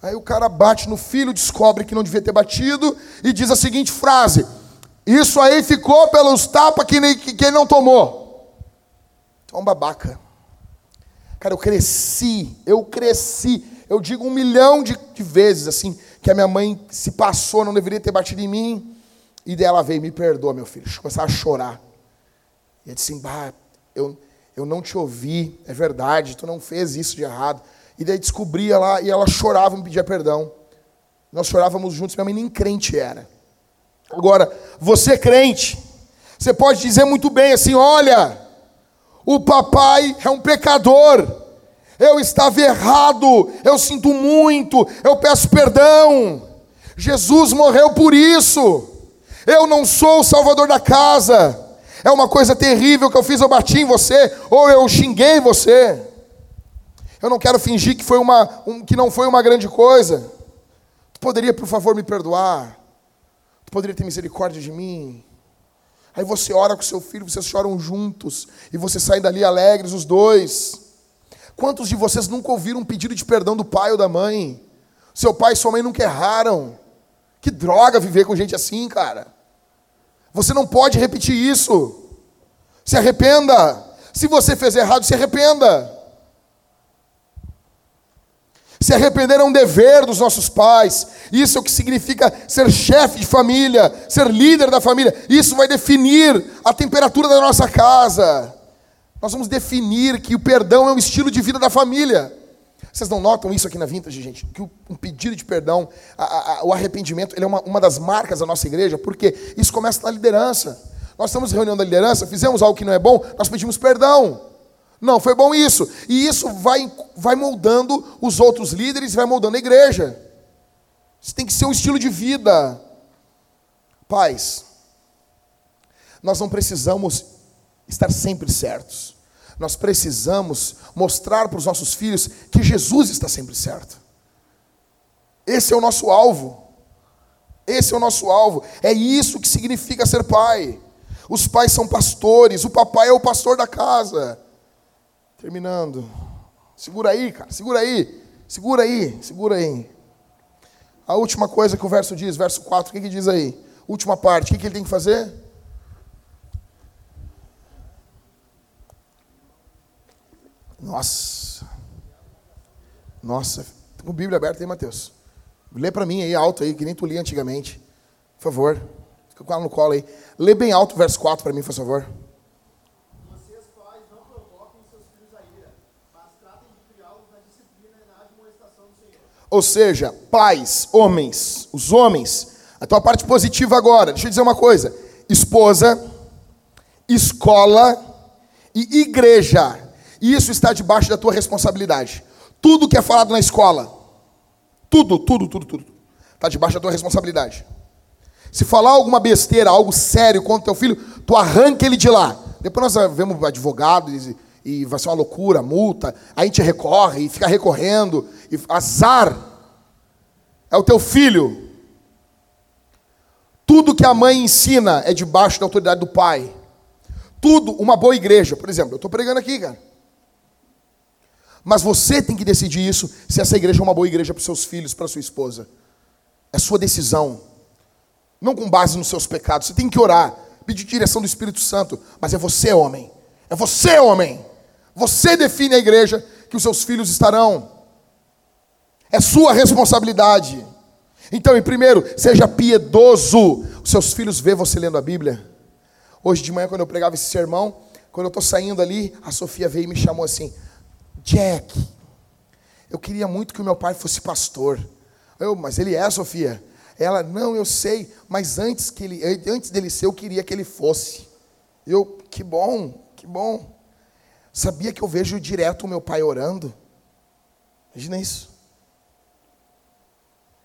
Aí o cara bate no filho, descobre que não devia ter batido e diz a seguinte frase: Isso aí ficou pelos tapas que, nem, que, não tomou. Então, babaca. Cara, eu cresci, eu cresci. Eu digo um milhão de, de vezes, assim, que a minha mãe se passou, não deveria ter batido em mim. E daí ela veio, me perdoa, meu filho. Começava a chorar. E eu disse assim, bah, eu, eu não te ouvi, é verdade, tu não fez isso de errado. E daí descobria lá, e ela chorava, me pedia perdão. Nós chorávamos juntos, minha mãe nem crente era. Agora, você crente, você pode dizer muito bem assim: olha, o papai é um pecador, eu estava errado, eu sinto muito, eu peço perdão. Jesus morreu por isso. Eu não sou o salvador da casa. É uma coisa terrível que eu fiz, eu bati em você, ou eu xinguei você. Eu não quero fingir que, foi uma, um, que não foi uma grande coisa. Tu poderia, por favor, me perdoar? Tu poderia ter misericórdia de mim? Aí você ora com seu filho, vocês choram juntos, e você sai dali alegres, os dois. Quantos de vocês nunca ouviram um pedido de perdão do pai ou da mãe? Seu pai e sua mãe nunca erraram. Que droga viver com gente assim, cara. Você não pode repetir isso. Se arrependa. Se você fez errado, se arrependa. Se arrepender é um dever dos nossos pais. Isso é o que significa ser chefe de família, ser líder da família. Isso vai definir a temperatura da nossa casa. Nós vamos definir que o perdão é um estilo de vida da família. Vocês não notam isso aqui na Vintage, gente? Que um pedido de perdão, a, a, o arrependimento, ele é uma, uma das marcas da nossa igreja, porque isso começa na liderança. Nós estamos reunião da liderança, fizemos algo que não é bom, nós pedimos perdão. Não, foi bom isso. E isso vai, vai moldando os outros líderes, vai moldando a igreja. Isso tem que ser um estilo de vida. Pais, nós não precisamos estar sempre certos. Nós precisamos mostrar para os nossos filhos que Jesus está sempre certo. Esse é o nosso alvo. Esse é o nosso alvo. É isso que significa ser pai. Os pais são pastores, o papai é o pastor da casa. Terminando. Segura aí, cara, segura aí. Segura aí, segura aí. A última coisa que o verso diz, verso 4, o que, que diz aí? Última parte, o que, que ele tem que fazer? Nossa. Nossa. Tem uma Bíblia aberta aí, Mateus. Lê para mim aí, alto aí, que nem tu lia antigamente. Por favor. Fica com ela no colo aí. Lê bem alto o verso 4 para mim, por favor. A. Ou seja, pais, homens, os homens. A tua parte positiva agora. Deixa eu dizer uma coisa. Esposa, escola e igreja isso está debaixo da tua responsabilidade. Tudo que é falado na escola, tudo, tudo, tudo, tudo, está debaixo da tua responsabilidade. Se falar alguma besteira, algo sério contra teu filho, tu arranca ele de lá. Depois nós vemos advogado e, vai ser uma loucura, multa. Aí a gente recorre e fica recorrendo. E azar. É o teu filho. Tudo que a mãe ensina é debaixo da autoridade do pai. Tudo, uma boa igreja, por exemplo, eu estou pregando aqui, cara. Mas você tem que decidir isso, se essa igreja é uma boa igreja para os seus filhos, para sua esposa. É sua decisão. Não com base nos seus pecados. Você tem que orar, pedir direção do Espírito Santo. Mas é você, homem. É você, homem. Você define a igreja que os seus filhos estarão. É sua responsabilidade. Então, em primeiro, seja piedoso. Os seus filhos vê você lendo a Bíblia. Hoje de manhã, quando eu pregava esse sermão, quando eu estou saindo ali, a Sofia veio e me chamou assim: Jack, eu queria muito que o meu pai fosse pastor. Eu, mas ele é, Sofia. Ela, não, eu sei, mas antes, que ele, antes dele ser, eu queria que ele fosse. Eu, que bom, que bom. Sabia que eu vejo direto o meu pai orando? Imagina isso.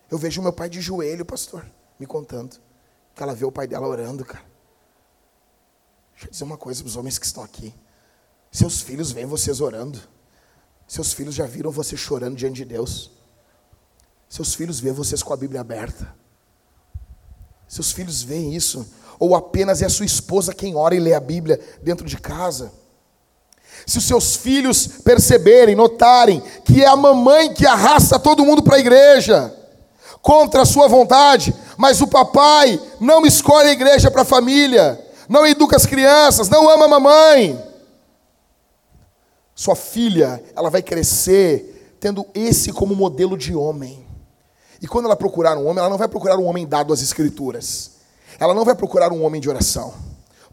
Eu vejo o meu pai de joelho, pastor, me contando. Que ela vê o pai dela orando, cara. Deixa eu dizer uma coisa para os homens que estão aqui. Seus filhos veem vocês orando. Seus filhos já viram você chorando diante de Deus. Seus filhos veem vocês com a Bíblia aberta. Seus filhos veem isso. Ou apenas é a sua esposa quem ora e lê a Bíblia dentro de casa. Se os seus filhos perceberem, notarem que é a mamãe que arrasta todo mundo para a igreja, contra a sua vontade, mas o papai não escolhe a igreja para a família, não educa as crianças, não ama a mamãe Sua filha, ela vai crescer tendo esse como modelo de homem. E quando ela procurar um homem, ela não vai procurar um homem dado às escrituras. Ela não vai procurar um homem de oração,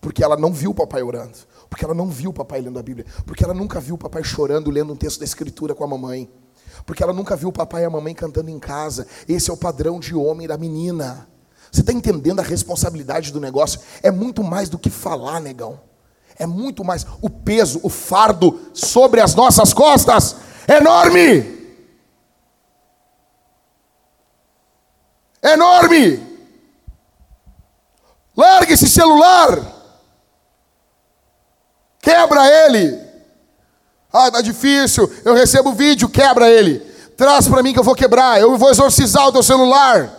porque ela não viu o papai orando, porque ela não viu o papai lendo a Bíblia, porque ela nunca viu o papai chorando lendo um texto da escritura com a mamãe, porque ela nunca viu o papai e a mamãe cantando em casa. Esse é o padrão de homem da menina. Você está entendendo a responsabilidade do negócio? É muito mais do que falar, negão. É muito mais. O peso, o fardo sobre as nossas costas é enorme. enorme. Larga esse celular. Quebra ele. Ah, tá difícil. Eu recebo vídeo, quebra ele. Traz para mim que eu vou quebrar. Eu vou exorcizar o teu celular.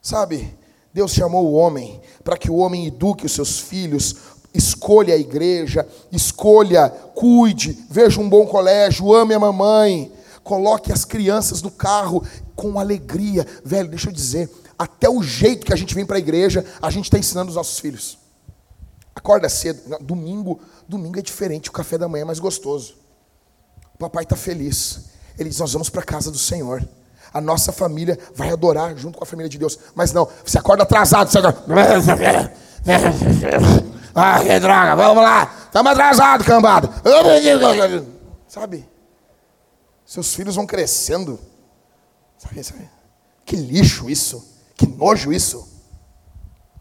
Sabe? Deus chamou o homem para que o homem eduque os seus filhos, escolha a igreja, escolha, cuide, veja um bom colégio, ame a mamãe, Coloque as crianças no carro com alegria. Velho, deixa eu dizer, até o jeito que a gente vem para a igreja, a gente está ensinando os nossos filhos. Acorda cedo, domingo, domingo é diferente, o café da manhã é mais gostoso. O papai está feliz. Ele diz: Nós vamos para a casa do Senhor. A nossa família vai adorar junto com a família de Deus. Mas não, você acorda atrasado, você acorda. Ah, que droga, vamos lá. Estamos atrasados, cambada. Sabe? Seus filhos vão crescendo. Sabe, sabe? Que lixo isso. Que nojo isso.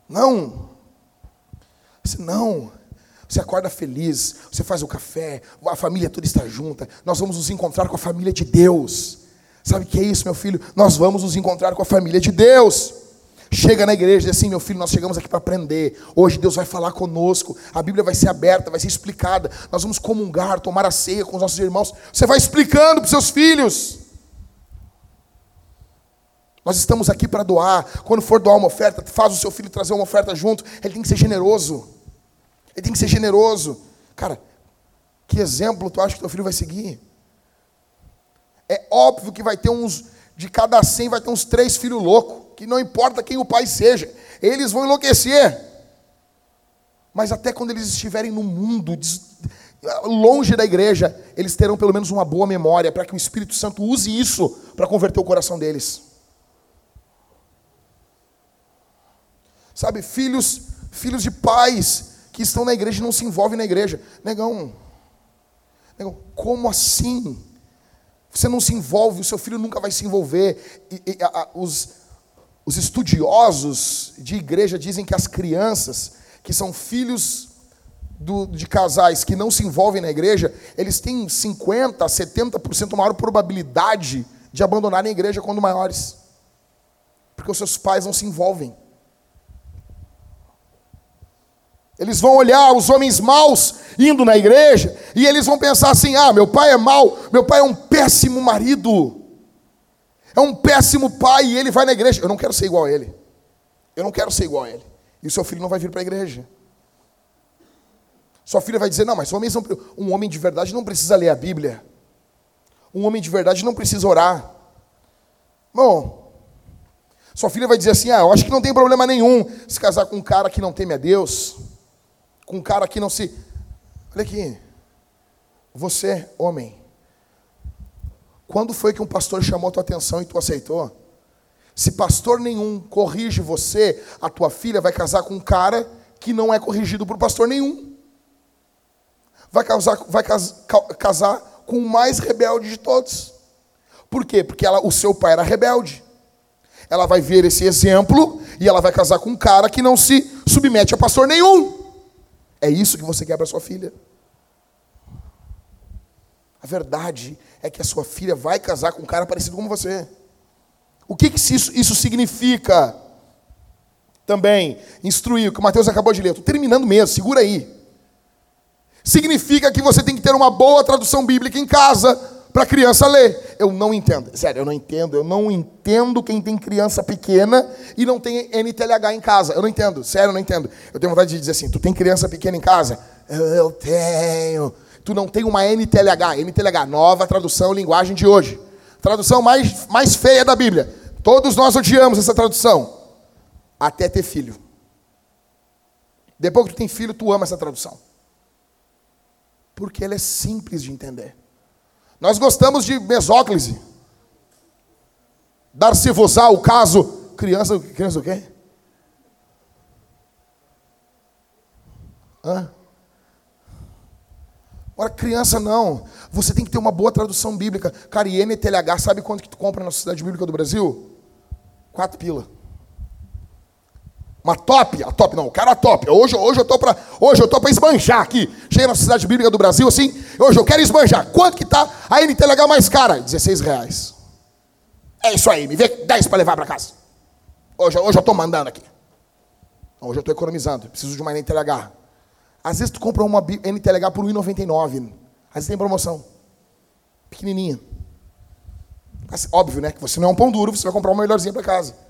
Não. Você não. Você acorda feliz, você faz o café, a família toda está junta. Nós vamos nos encontrar com a família de Deus. Sabe o que é isso, meu filho? Nós vamos nos encontrar com a família de Deus. Chega na igreja e diz assim, meu filho, nós chegamos aqui para aprender. Hoje Deus vai falar conosco. A Bíblia vai ser aberta, vai ser explicada. Nós vamos comungar, tomar a ceia com os nossos irmãos. Você vai explicando para os seus filhos. Nós estamos aqui para doar. Quando for doar uma oferta, faz o seu filho trazer uma oferta junto. Ele tem que ser generoso. Ele tem que ser generoso. Cara, que exemplo tu acha que teu filho vai seguir? É óbvio que vai ter uns, de cada cem vai ter uns três filhos loucos que não importa quem o pai seja, eles vão enlouquecer. Mas até quando eles estiverem no mundo, longe da igreja, eles terão pelo menos uma boa memória para que o Espírito Santo use isso para converter o coração deles. Sabe, filhos, filhos de pais que estão na igreja e não se envolvem na igreja. Negão, negão, como assim? Você não se envolve, o seu filho nunca vai se envolver. E, e, a, os, os estudiosos de igreja dizem que as crianças, que são filhos do, de casais que não se envolvem na igreja, eles têm 50%, 70% maior probabilidade de abandonarem a igreja quando maiores. Porque os seus pais não se envolvem. Eles vão olhar os homens maus indo na igreja e eles vão pensar assim: ah, meu pai é mau, meu pai é um péssimo marido é um péssimo pai e ele vai na igreja. Eu não quero ser igual a ele. Eu não quero ser igual a ele. E o seu filho não vai vir para a igreja. Sua filha vai dizer: Não, mas homens um homem de verdade não precisa ler a Bíblia. Um homem de verdade não precisa orar. Bom, sua filha vai dizer assim: Ah, eu acho que não tem problema nenhum se casar com um cara que não teme a Deus, com um cara que não se. Olha aqui. Você, homem, quando foi que um pastor chamou a tua atenção e tu aceitou? Se pastor nenhum corrige você, a tua filha vai casar com um cara que não é corrigido por pastor nenhum. Vai casar, vai casar com o mais rebelde de todos. Por quê? Porque ela, o seu pai era rebelde. Ela vai ver esse exemplo e ela vai casar com um cara que não se submete a pastor nenhum. É isso que você quer para sua filha. A verdade é que a sua filha vai casar com um cara parecido com você. O que, que isso, isso significa? Também, instruir, o que o Mateus acabou de ler. Estou terminando mesmo, segura aí. Significa que você tem que ter uma boa tradução bíblica em casa para a criança ler. Eu não entendo. Sério, eu não entendo. Eu não entendo quem tem criança pequena e não tem NTLH em casa. Eu não entendo. Sério, eu não entendo. Eu tenho vontade de dizer assim: tu tem criança pequena em casa? Eu tenho tu não tem uma NTLH, NTLH, nova tradução linguagem de hoje. Tradução mais, mais feia da Bíblia. Todos nós odiamos essa tradução. Até ter filho. Depois que tu tem filho, tu ama essa tradução. Porque ela é simples de entender. Nós gostamos de mesóclise. Dar-se-vos o caso. Criança, criança o quê? Hã? Ora, criança não. Você tem que ter uma boa tradução bíblica. Cara, INTLH, sabe quanto que tu compra na Sociedade Bíblica do Brasil? Quatro pila. Uma top, a top não, quero a top. Hoje, hoje eu tô para, hoje eu tô para esbanjar aqui. Chega na Sociedade Bíblica do Brasil assim, hoje eu quero esbanjar. Quanto que tá a NTLH mais cara? 16 reais. É isso aí, me vê 10 para levar para casa. Hoje, hoje eu tô mandando aqui. Hoje eu tô economizando, preciso de uma NTLH. Às vezes tu compra uma NTLH por 1,99. Às vezes tem promoção. Pequenininha. Óbvio, né? Que você não é um pão duro, você vai comprar uma melhorzinha para casa.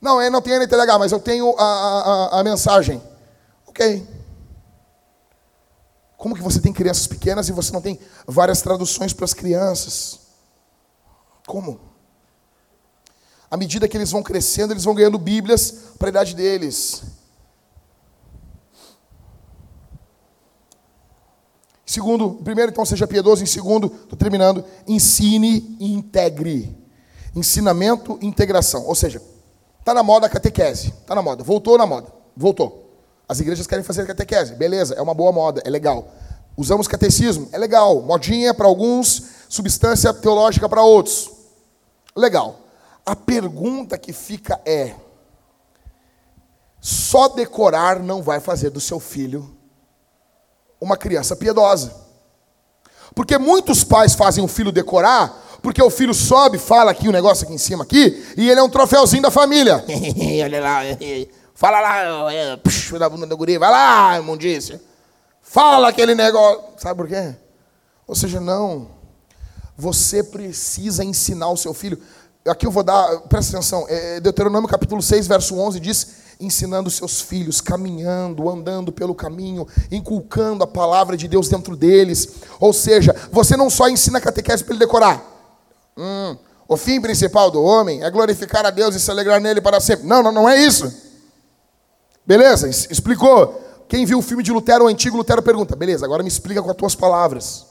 Não, eu não tenho NTLH, mas eu tenho a, a, a mensagem. Ok. Como que você tem crianças pequenas e você não tem várias traduções para as crianças? Como? À medida que eles vão crescendo, eles vão ganhando Bíblias para a idade deles. Segundo, primeiro, então, seja piedoso. Em segundo, estou terminando, ensine e integre. Ensinamento e integração. Ou seja, Está na moda a catequese. Está na moda. Voltou na moda. Voltou. As igrejas querem fazer catequese. Beleza, é uma boa moda, é legal. Usamos catecismo, é legal. Modinha para alguns, substância teológica para outros. Legal. A pergunta que fica é: só decorar não vai fazer do seu filho uma criança piedosa. Porque muitos pais fazem o filho decorar porque o filho sobe, fala aqui o um negócio aqui em cima aqui, e ele é um troféuzinho da família. [LAUGHS] Olha lá, fala lá, é, da bunda do guri, vai lá, imundícia. Fala aquele negócio. Sabe por quê? Ou seja, não. Você precisa ensinar o seu filho. Aqui eu vou dar, presta atenção, é Deuteronômio capítulo 6, verso 11 diz: ensinando seus filhos, caminhando, andando pelo caminho, inculcando a palavra de Deus dentro deles. Ou seja, você não só ensina catequese para ele decorar, Hum, o fim principal do homem é glorificar a Deus e se alegrar nele para sempre. Não, não, não é isso. Beleza? Explicou. Quem viu o filme de Lutero, o antigo Lutero, pergunta: beleza, agora me explica com as tuas palavras.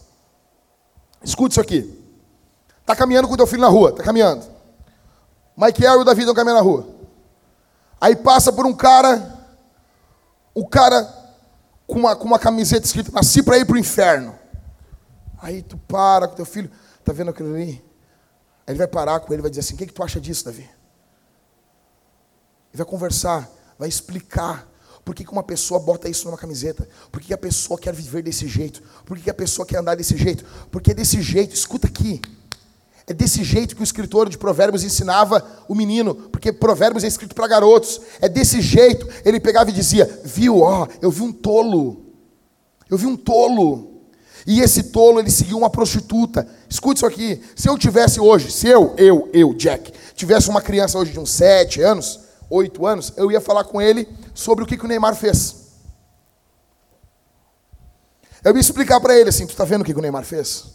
Escute isso aqui. Está caminhando com o teu filho na rua, está caminhando. Michael e o Davi estão caminhando na rua. Aí passa por um cara, o cara com uma, com uma camiseta escrita, nasci para ir para o inferno. Aí tu para com teu filho, tá vendo aquilo ali? Ele vai parar com ele e vai dizer assim: O que, que tu acha disso, Davi? Ele vai conversar, vai explicar por que, que uma pessoa bota isso numa camiseta, por que, que a pessoa quer viver desse jeito, por que, que a pessoa quer andar desse jeito, porque é desse jeito, escuta aqui. É desse jeito que o escritor de Provérbios ensinava o menino, porque Provérbios é escrito para garotos. É desse jeito, ele pegava e dizia: Viu, ó, eu vi um tolo, eu vi um tolo e esse tolo, ele seguiu uma prostituta. Escute isso aqui. Se eu tivesse hoje, se eu, eu, eu, Jack, tivesse uma criança hoje de uns 7 anos, 8 anos, eu ia falar com ele sobre o que, que o Neymar fez. Eu ia explicar para ele assim, tu está vendo o que, que o Neymar fez?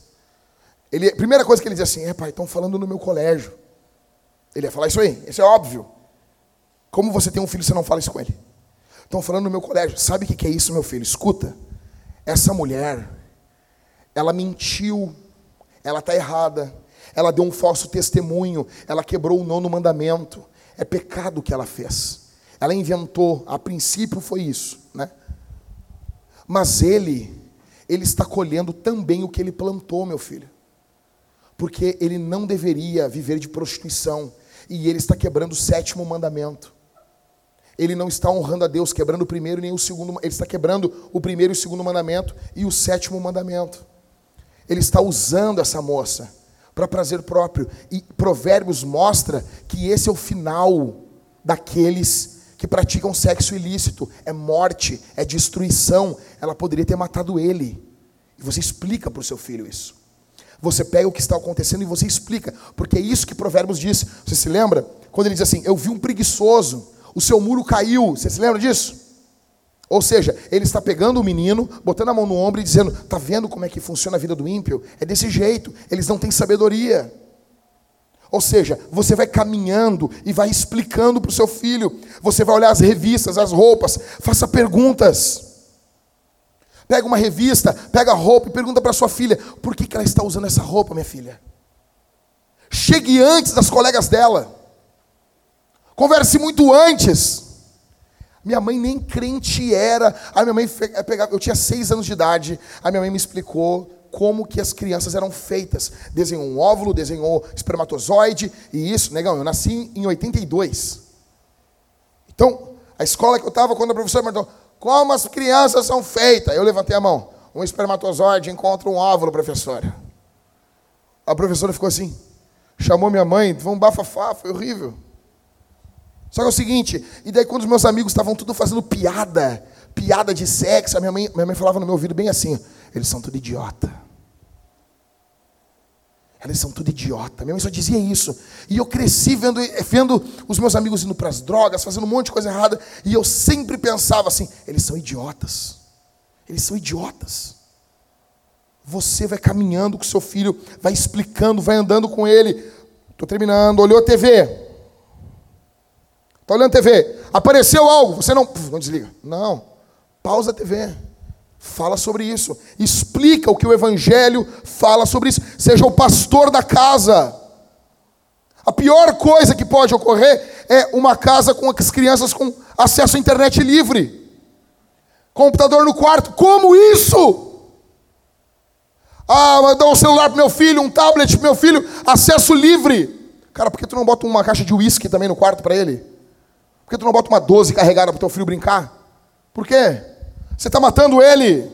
Ele, primeira coisa que ele dizia assim, é pai, estão falando no meu colégio. Ele ia falar isso aí, isso é óbvio. Como você tem um filho, você não fala isso com ele. Estão falando no meu colégio. Sabe o que é isso, meu filho? Escuta. Essa mulher, ela mentiu, ela está errada, ela deu um falso testemunho, ela quebrou o nono mandamento. É pecado que ela fez. Ela inventou, a princípio foi isso, né? Mas ele, ele está colhendo também o que ele plantou, meu filho. Porque ele não deveria viver de prostituição, e ele está quebrando o sétimo mandamento. Ele não está honrando a Deus, quebrando o primeiro nem o segundo, ele está quebrando o primeiro e o segundo mandamento e o sétimo mandamento. Ele está usando essa moça para prazer próprio. E Provérbios mostra que esse é o final daqueles que praticam sexo ilícito. É morte, é destruição. Ela poderia ter matado ele. E você explica para o seu filho isso. Você pega o que está acontecendo e você explica. Porque é isso que Provérbios diz. Você se lembra? Quando ele diz assim: Eu vi um preguiçoso, o seu muro caiu. Você se lembra disso? Ou seja, ele está pegando o menino, botando a mão no ombro e dizendo: Está vendo como é que funciona a vida do ímpio? É desse jeito, eles não têm sabedoria. Ou seja, você vai caminhando e vai explicando para o seu filho. Você vai olhar as revistas, as roupas, faça perguntas. Pega uma revista, pega roupa e pergunta para sua filha: por que, que ela está usando essa roupa, minha filha? Chegue antes das colegas dela. Converse muito antes. Minha mãe nem crente era. A minha mãe eh, pegava, eu tinha seis anos de idade. A minha mãe me explicou como que as crianças eram feitas. Desenhou um óvulo, desenhou espermatozoide e isso, negão. Eu nasci em 82. Então, a escola que eu estava quando a professora perguntou como as crianças são feitas, eu levantei a mão. Um espermatozoide encontra um óvulo, professora. A professora ficou assim, chamou minha mãe, foi um bafafá, foi horrível. Só que é o seguinte, e daí quando os meus amigos estavam tudo fazendo piada, piada de sexo, a minha mãe, minha mãe falava no meu ouvido bem assim, eles são tudo idiota. Eles são tudo idiota. Minha mãe só dizia isso. E eu cresci vendo, vendo os meus amigos indo para as drogas, fazendo um monte de coisa errada. E eu sempre pensava assim: eles são idiotas. Eles são idiotas. Você vai caminhando com seu filho, vai explicando, vai andando com ele. Estou terminando. Olhou a TV. Está olhando a TV. Apareceu algo. Você não. Não desliga. Não. Pausa a TV. Fala sobre isso. Explica o que o Evangelho fala sobre isso. Seja o pastor da casa. A pior coisa que pode ocorrer é uma casa com as crianças com acesso à internet livre. Computador no quarto. Como isso? Ah, mas dá um celular para meu filho, um tablet para meu filho, acesso livre. Cara, por que tu não bota uma caixa de uísque também no quarto para ele? Por que tu não bota uma 12 carregada para o teu filho brincar? Por quê? Você está matando ele.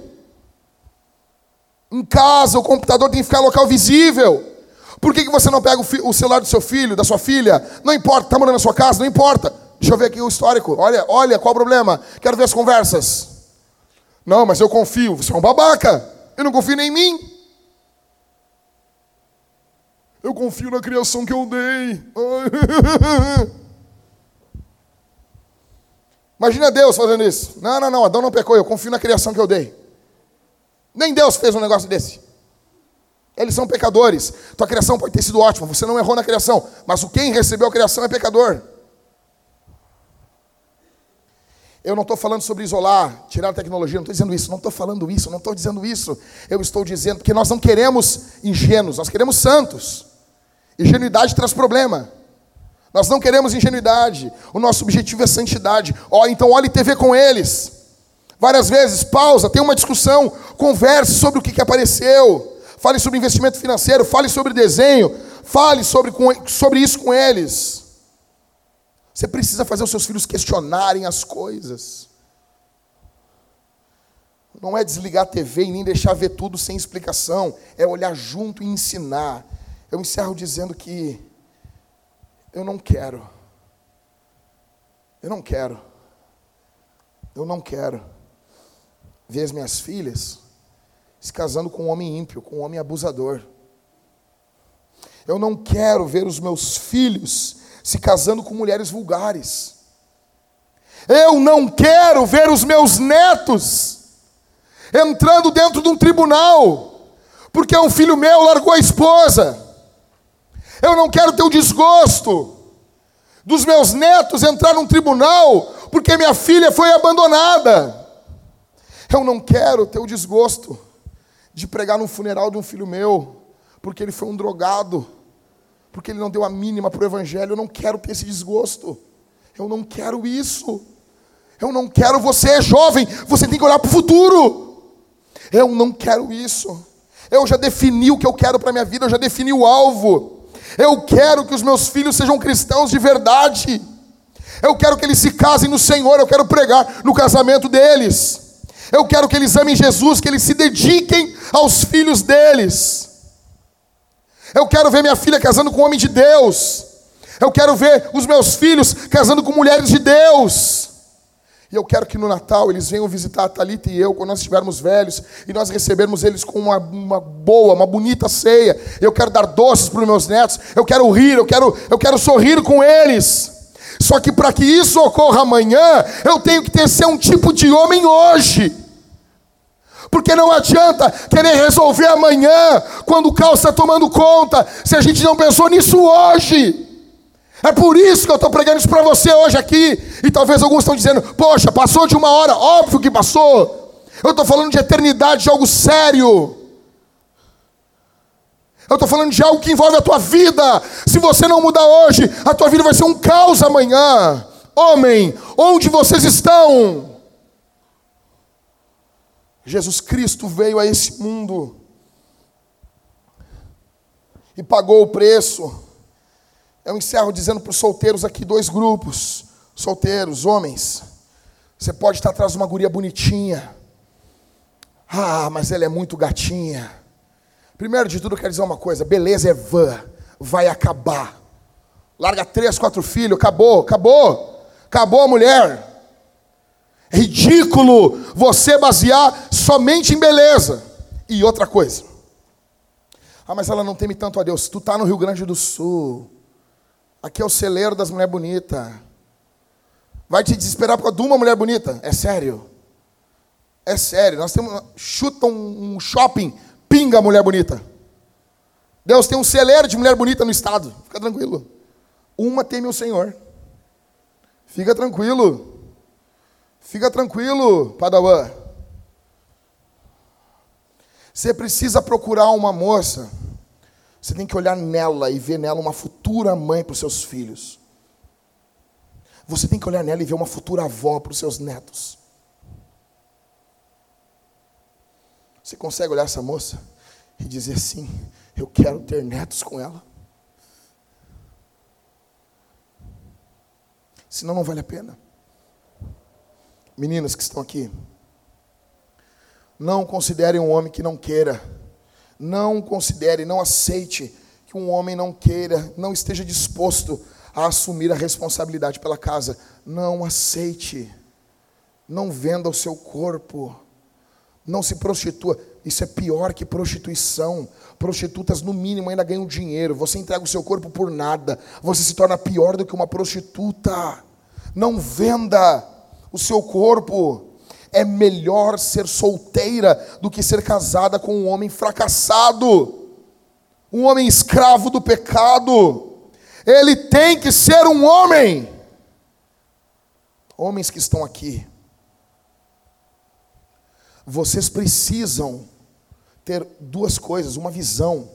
Em casa, o computador tem que ficar em local visível. Por que, que você não pega o, o celular do seu filho, da sua filha? Não importa, está morando na sua casa, não importa. Deixa eu ver aqui o histórico. Olha, olha, qual o problema? Quero ver as conversas. Não, mas eu confio. Você é um babaca. Eu não confio nem em mim. Eu confio na criação que eu dei. [LAUGHS] Imagina Deus fazendo isso. Não, não, não, Adão não pecou, eu confio na criação que eu dei. Nem Deus fez um negócio desse. Eles são pecadores. Tua criação pode ter sido ótima, você não errou na criação, mas o quem recebeu a criação é pecador. Eu não estou falando sobre isolar, tirar a tecnologia, não estou dizendo isso, não estou falando isso, não estou dizendo isso. Eu estou dizendo que nós não queremos ingênuos, nós queremos santos. Ingenuidade traz problema. Nós não queremos ingenuidade. O nosso objetivo é santidade. Ó, então olhe TV com eles. Várias vezes, pausa, tem uma discussão, converse sobre o que, que apareceu. Fale sobre investimento financeiro, fale sobre desenho, fale sobre, sobre isso com eles. Você precisa fazer os seus filhos questionarem as coisas. Não é desligar a TV e nem deixar ver tudo sem explicação. É olhar junto e ensinar. Eu encerro dizendo que eu não quero. Eu não quero. Eu não quero ver as minhas filhas se casando com um homem ímpio, com um homem abusador. Eu não quero ver os meus filhos se casando com mulheres vulgares. Eu não quero ver os meus netos entrando dentro de um tribunal, porque um filho meu largou a esposa. Eu não quero ter o desgosto dos meus netos entrar num tribunal porque minha filha foi abandonada. Eu não quero ter o desgosto de pregar num funeral de um filho meu porque ele foi um drogado, porque ele não deu a mínima para o evangelho. Eu não quero ter esse desgosto. Eu não quero isso. Eu não quero você é jovem, você tem que olhar para o futuro. Eu não quero isso. Eu já defini o que eu quero para minha vida, eu já defini o alvo. Eu quero que os meus filhos sejam cristãos de verdade. Eu quero que eles se casem no Senhor. Eu quero pregar no casamento deles. Eu quero que eles amem Jesus, que eles se dediquem aos filhos deles. Eu quero ver minha filha casando com um homem de Deus. Eu quero ver os meus filhos casando com mulheres de Deus. E eu quero que no Natal eles venham visitar a Thalita e eu, quando nós estivermos velhos, e nós recebermos eles com uma, uma boa, uma bonita ceia. Eu quero dar doces para os meus netos, eu quero rir, eu quero, eu quero sorrir com eles. Só que para que isso ocorra amanhã, eu tenho que ter ser um tipo de homem hoje. Porque não adianta querer resolver amanhã, quando o caos está tomando conta, se a gente não pensou nisso hoje. É por isso que eu estou pregando isso para você hoje aqui. E talvez alguns estão dizendo: Poxa, passou de uma hora. Óbvio que passou. Eu estou falando de eternidade, de algo sério. Eu estou falando de algo que envolve a tua vida. Se você não mudar hoje, a tua vida vai ser um caos amanhã. Homem, onde vocês estão? Jesus Cristo veio a esse mundo e pagou o preço. Eu encerro dizendo para os solteiros aqui dois grupos: solteiros, homens. Você pode estar atrás de uma guria bonitinha. Ah, mas ela é muito gatinha. Primeiro de tudo, eu quero dizer uma coisa: beleza é vã, vai acabar. Larga três, quatro filhos, acabou, acabou, acabou a mulher. É ridículo você basear somente em beleza. E outra coisa. Ah, mas ela não teme tanto a Deus. Tu tá no Rio Grande do Sul. Aqui é o celeiro das mulheres bonitas. Vai te desesperar por causa de uma mulher bonita? É sério. É sério. Nós temos. Chuta um, um shopping, pinga a mulher bonita. Deus tem um celeiro de mulher bonita no estado. Fica tranquilo. Uma teme o Senhor. Fica tranquilo. Fica tranquilo, Padawan. Você precisa procurar uma moça você tem que olhar nela e ver nela uma futura mãe para os seus filhos. Você tem que olhar nela e ver uma futura avó para os seus netos. Você consegue olhar essa moça e dizer assim: Eu quero ter netos com ela? Senão não vale a pena. Meninas que estão aqui, não considerem um homem que não queira não considere, não aceite que um homem não queira, não esteja disposto a assumir a responsabilidade pela casa. Não aceite. Não venda o seu corpo. Não se prostitua. Isso é pior que prostituição. Prostitutas, no mínimo, ainda ganham dinheiro. Você entrega o seu corpo por nada. Você se torna pior do que uma prostituta. Não venda o seu corpo é melhor ser solteira do que ser casada com um homem fracassado, um homem escravo do pecado. Ele tem que ser um homem. Homens que estão aqui, vocês precisam ter duas coisas, uma visão.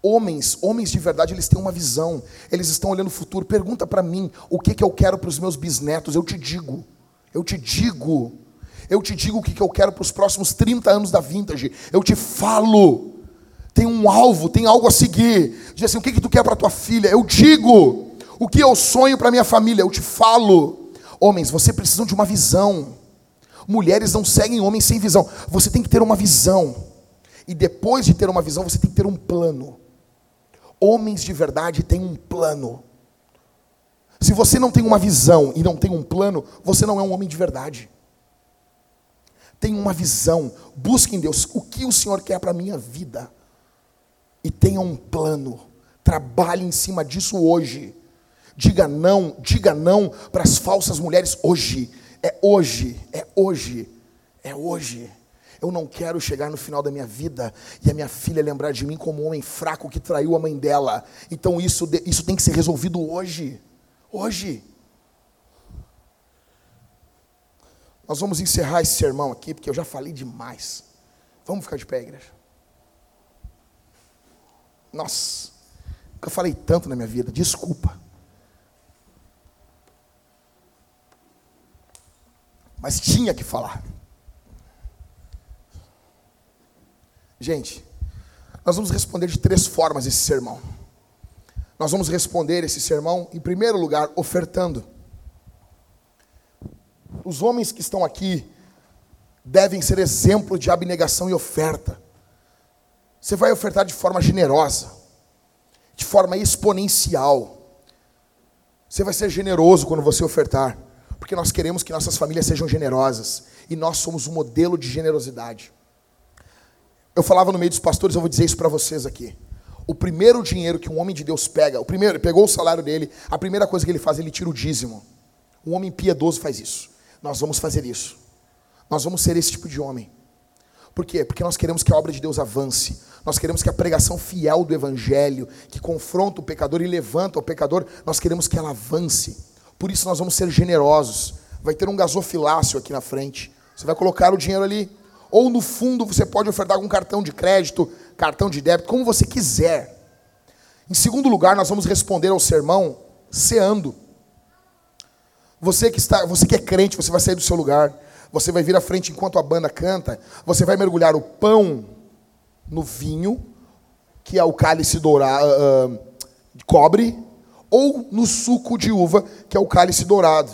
Homens, homens de verdade, eles têm uma visão. Eles estão olhando o futuro. Pergunta para mim, o que que eu quero para os meus bisnetos? Eu te digo. Eu te digo. Eu te digo o que eu quero para os próximos 30 anos da vintage. Eu te falo. Tem um alvo, tem algo a seguir. Diz assim: o que, que tu quer para tua filha? Eu digo. O que eu sonho para minha família? Eu te falo. Homens, você precisa de uma visão. Mulheres não seguem homens sem visão. Você tem que ter uma visão. E depois de ter uma visão, você tem que ter um plano. Homens de verdade têm um plano. Se você não tem uma visão e não tem um plano, você não é um homem de verdade. Tenha uma visão, busque em Deus o que o Senhor quer para a minha vida. E tenha um plano. Trabalhe em cima disso hoje. Diga não, diga não para as falsas mulheres hoje. É hoje, é hoje, é hoje. Eu não quero chegar no final da minha vida e a minha filha lembrar de mim como um homem fraco que traiu a mãe dela. Então isso, isso tem que ser resolvido hoje. Hoje. Nós vamos encerrar esse sermão aqui, porque eu já falei demais. Vamos ficar de pé, igreja. Nossa, eu falei tanto na minha vida, desculpa. Mas tinha que falar. Gente, nós vamos responder de três formas esse sermão. Nós vamos responder esse sermão, em primeiro lugar, ofertando. Os homens que estão aqui devem ser exemplo de abnegação e oferta. Você vai ofertar de forma generosa, de forma exponencial. Você vai ser generoso quando você ofertar, porque nós queremos que nossas famílias sejam generosas e nós somos um modelo de generosidade. Eu falava no meio dos pastores, eu vou dizer isso para vocês aqui. O primeiro dinheiro que um homem de Deus pega, o primeiro, ele pegou o salário dele, a primeira coisa que ele faz, ele tira o dízimo. Um homem piedoso faz isso. Nós vamos fazer isso. Nós vamos ser esse tipo de homem. Por quê? Porque nós queremos que a obra de Deus avance. Nós queremos que a pregação fiel do Evangelho, que confronta o pecador e levanta o pecador, nós queremos que ela avance. Por isso nós vamos ser generosos. Vai ter um gasofilácio aqui na frente. Você vai colocar o dinheiro ali. ou no fundo você pode ofertar com cartão de crédito, cartão de débito, como você quiser. Em segundo lugar, nós vamos responder ao sermão ceando. Você que está, você que é crente, você vai sair do seu lugar. Você vai vir à frente enquanto a banda canta. Você vai mergulhar o pão no vinho, que é o cálice dourado, uh, de cobre, ou no suco de uva, que é o cálice dourado.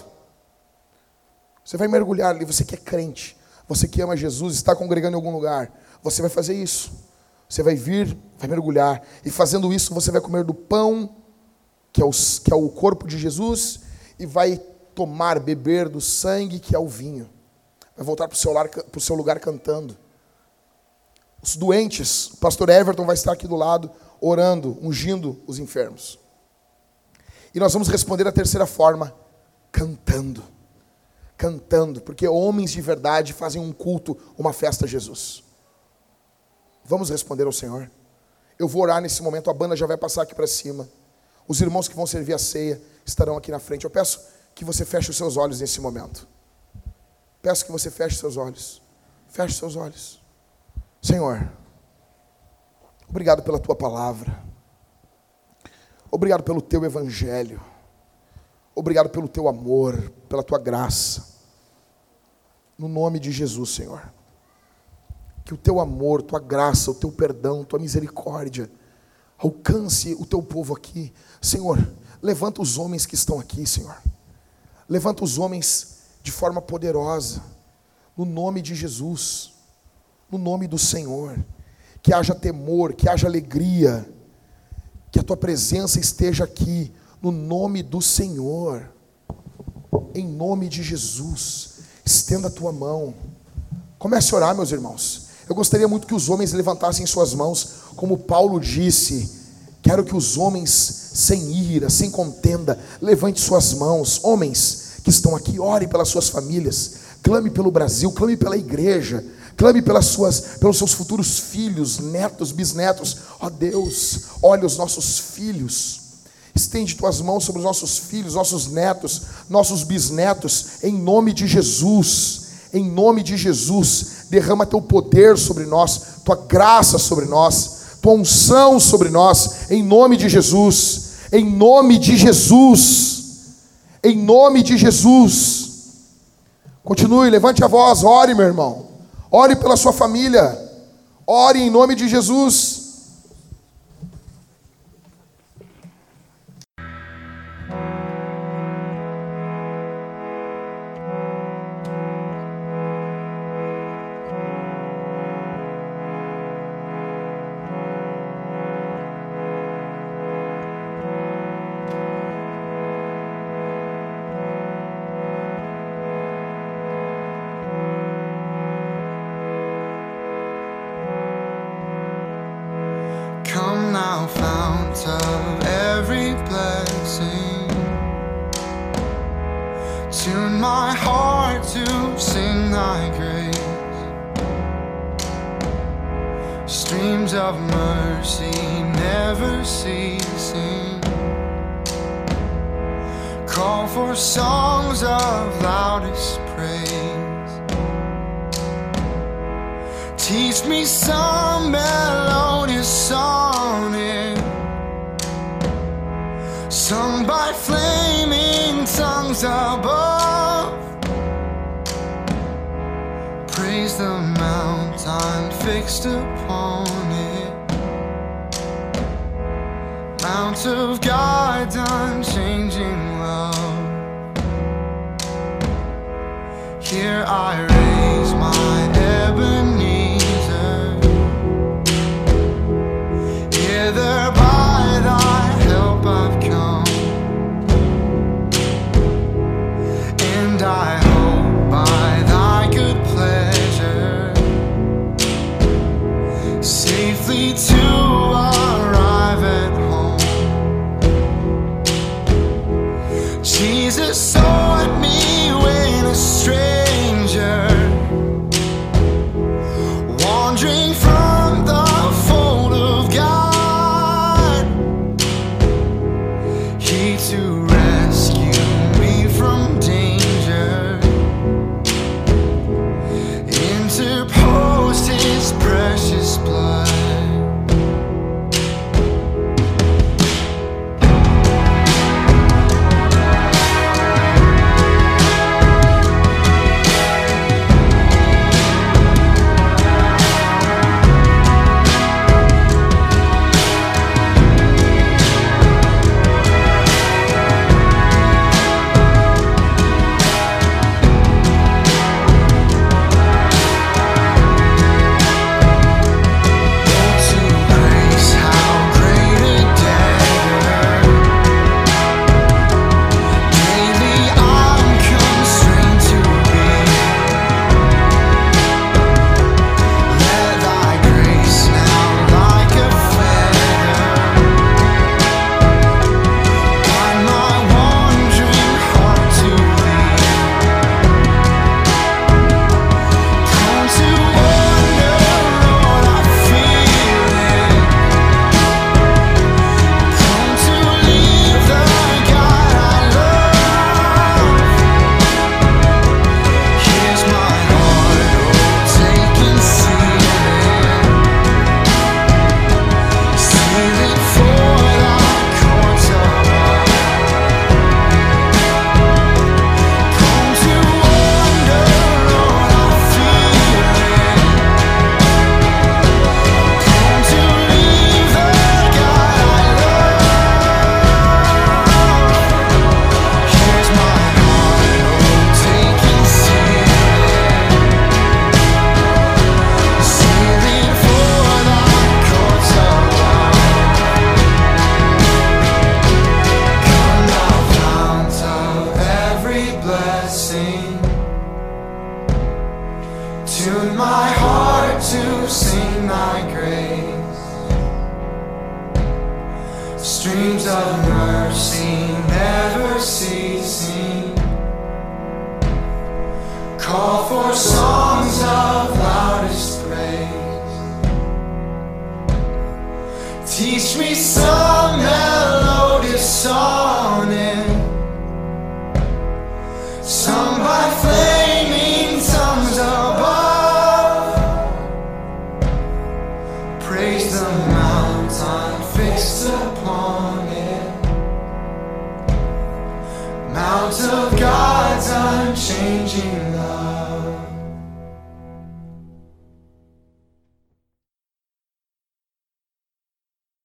Você vai mergulhar ali, você que é crente, você que ama Jesus, está congregando em algum lugar, você vai fazer isso. Você vai vir, vai mergulhar, e fazendo isso você vai comer do pão, que é o, que é o corpo de Jesus, e vai tomar, beber do sangue, que é o vinho. Vai voltar para o seu, o seu lugar cantando. Os doentes, o pastor Everton vai estar aqui do lado, orando, ungindo os enfermos. E nós vamos responder a terceira forma, cantando. Cantando, porque homens de verdade fazem um culto, uma festa a Jesus. Vamos responder ao Senhor. Eu vou orar nesse momento, a banda já vai passar aqui para cima. Os irmãos que vão servir a ceia estarão aqui na frente. Eu peço que você feche os seus olhos nesse momento. Peço que você feche seus olhos. Feche seus olhos. Senhor, obrigado pela tua palavra. Obrigado pelo teu evangelho. Obrigado pelo teu amor, pela tua graça. No nome de Jesus, Senhor. Que o teu amor, tua graça, o teu perdão, tua misericórdia alcance o teu povo aqui. Senhor, levanta os homens que estão aqui, Senhor. Levanta os homens de forma poderosa, no nome de Jesus, no nome do Senhor. Que haja temor, que haja alegria, que a tua presença esteja aqui, no nome do Senhor, em nome de Jesus. Estenda a tua mão, comece a orar, meus irmãos. Eu gostaria muito que os homens levantassem suas mãos, como Paulo disse. Quero que os homens, sem ira, sem contenda, levante suas mãos. Homens que estão aqui, ore pelas suas famílias, clame pelo Brasil, clame pela igreja, clame pelas suas, pelos seus futuros filhos, netos, bisnetos. Ó oh Deus, olha os nossos filhos. Estende tuas mãos sobre os nossos filhos, nossos netos, nossos bisnetos, em nome de Jesus. Em nome de Jesus derrama teu poder sobre nós, tua graça sobre nós, tua unção sobre nós, em nome de Jesus, em nome de Jesus, em nome de Jesus. Continue, levante a voz, ore, meu irmão, ore pela sua família, ore em nome de Jesus.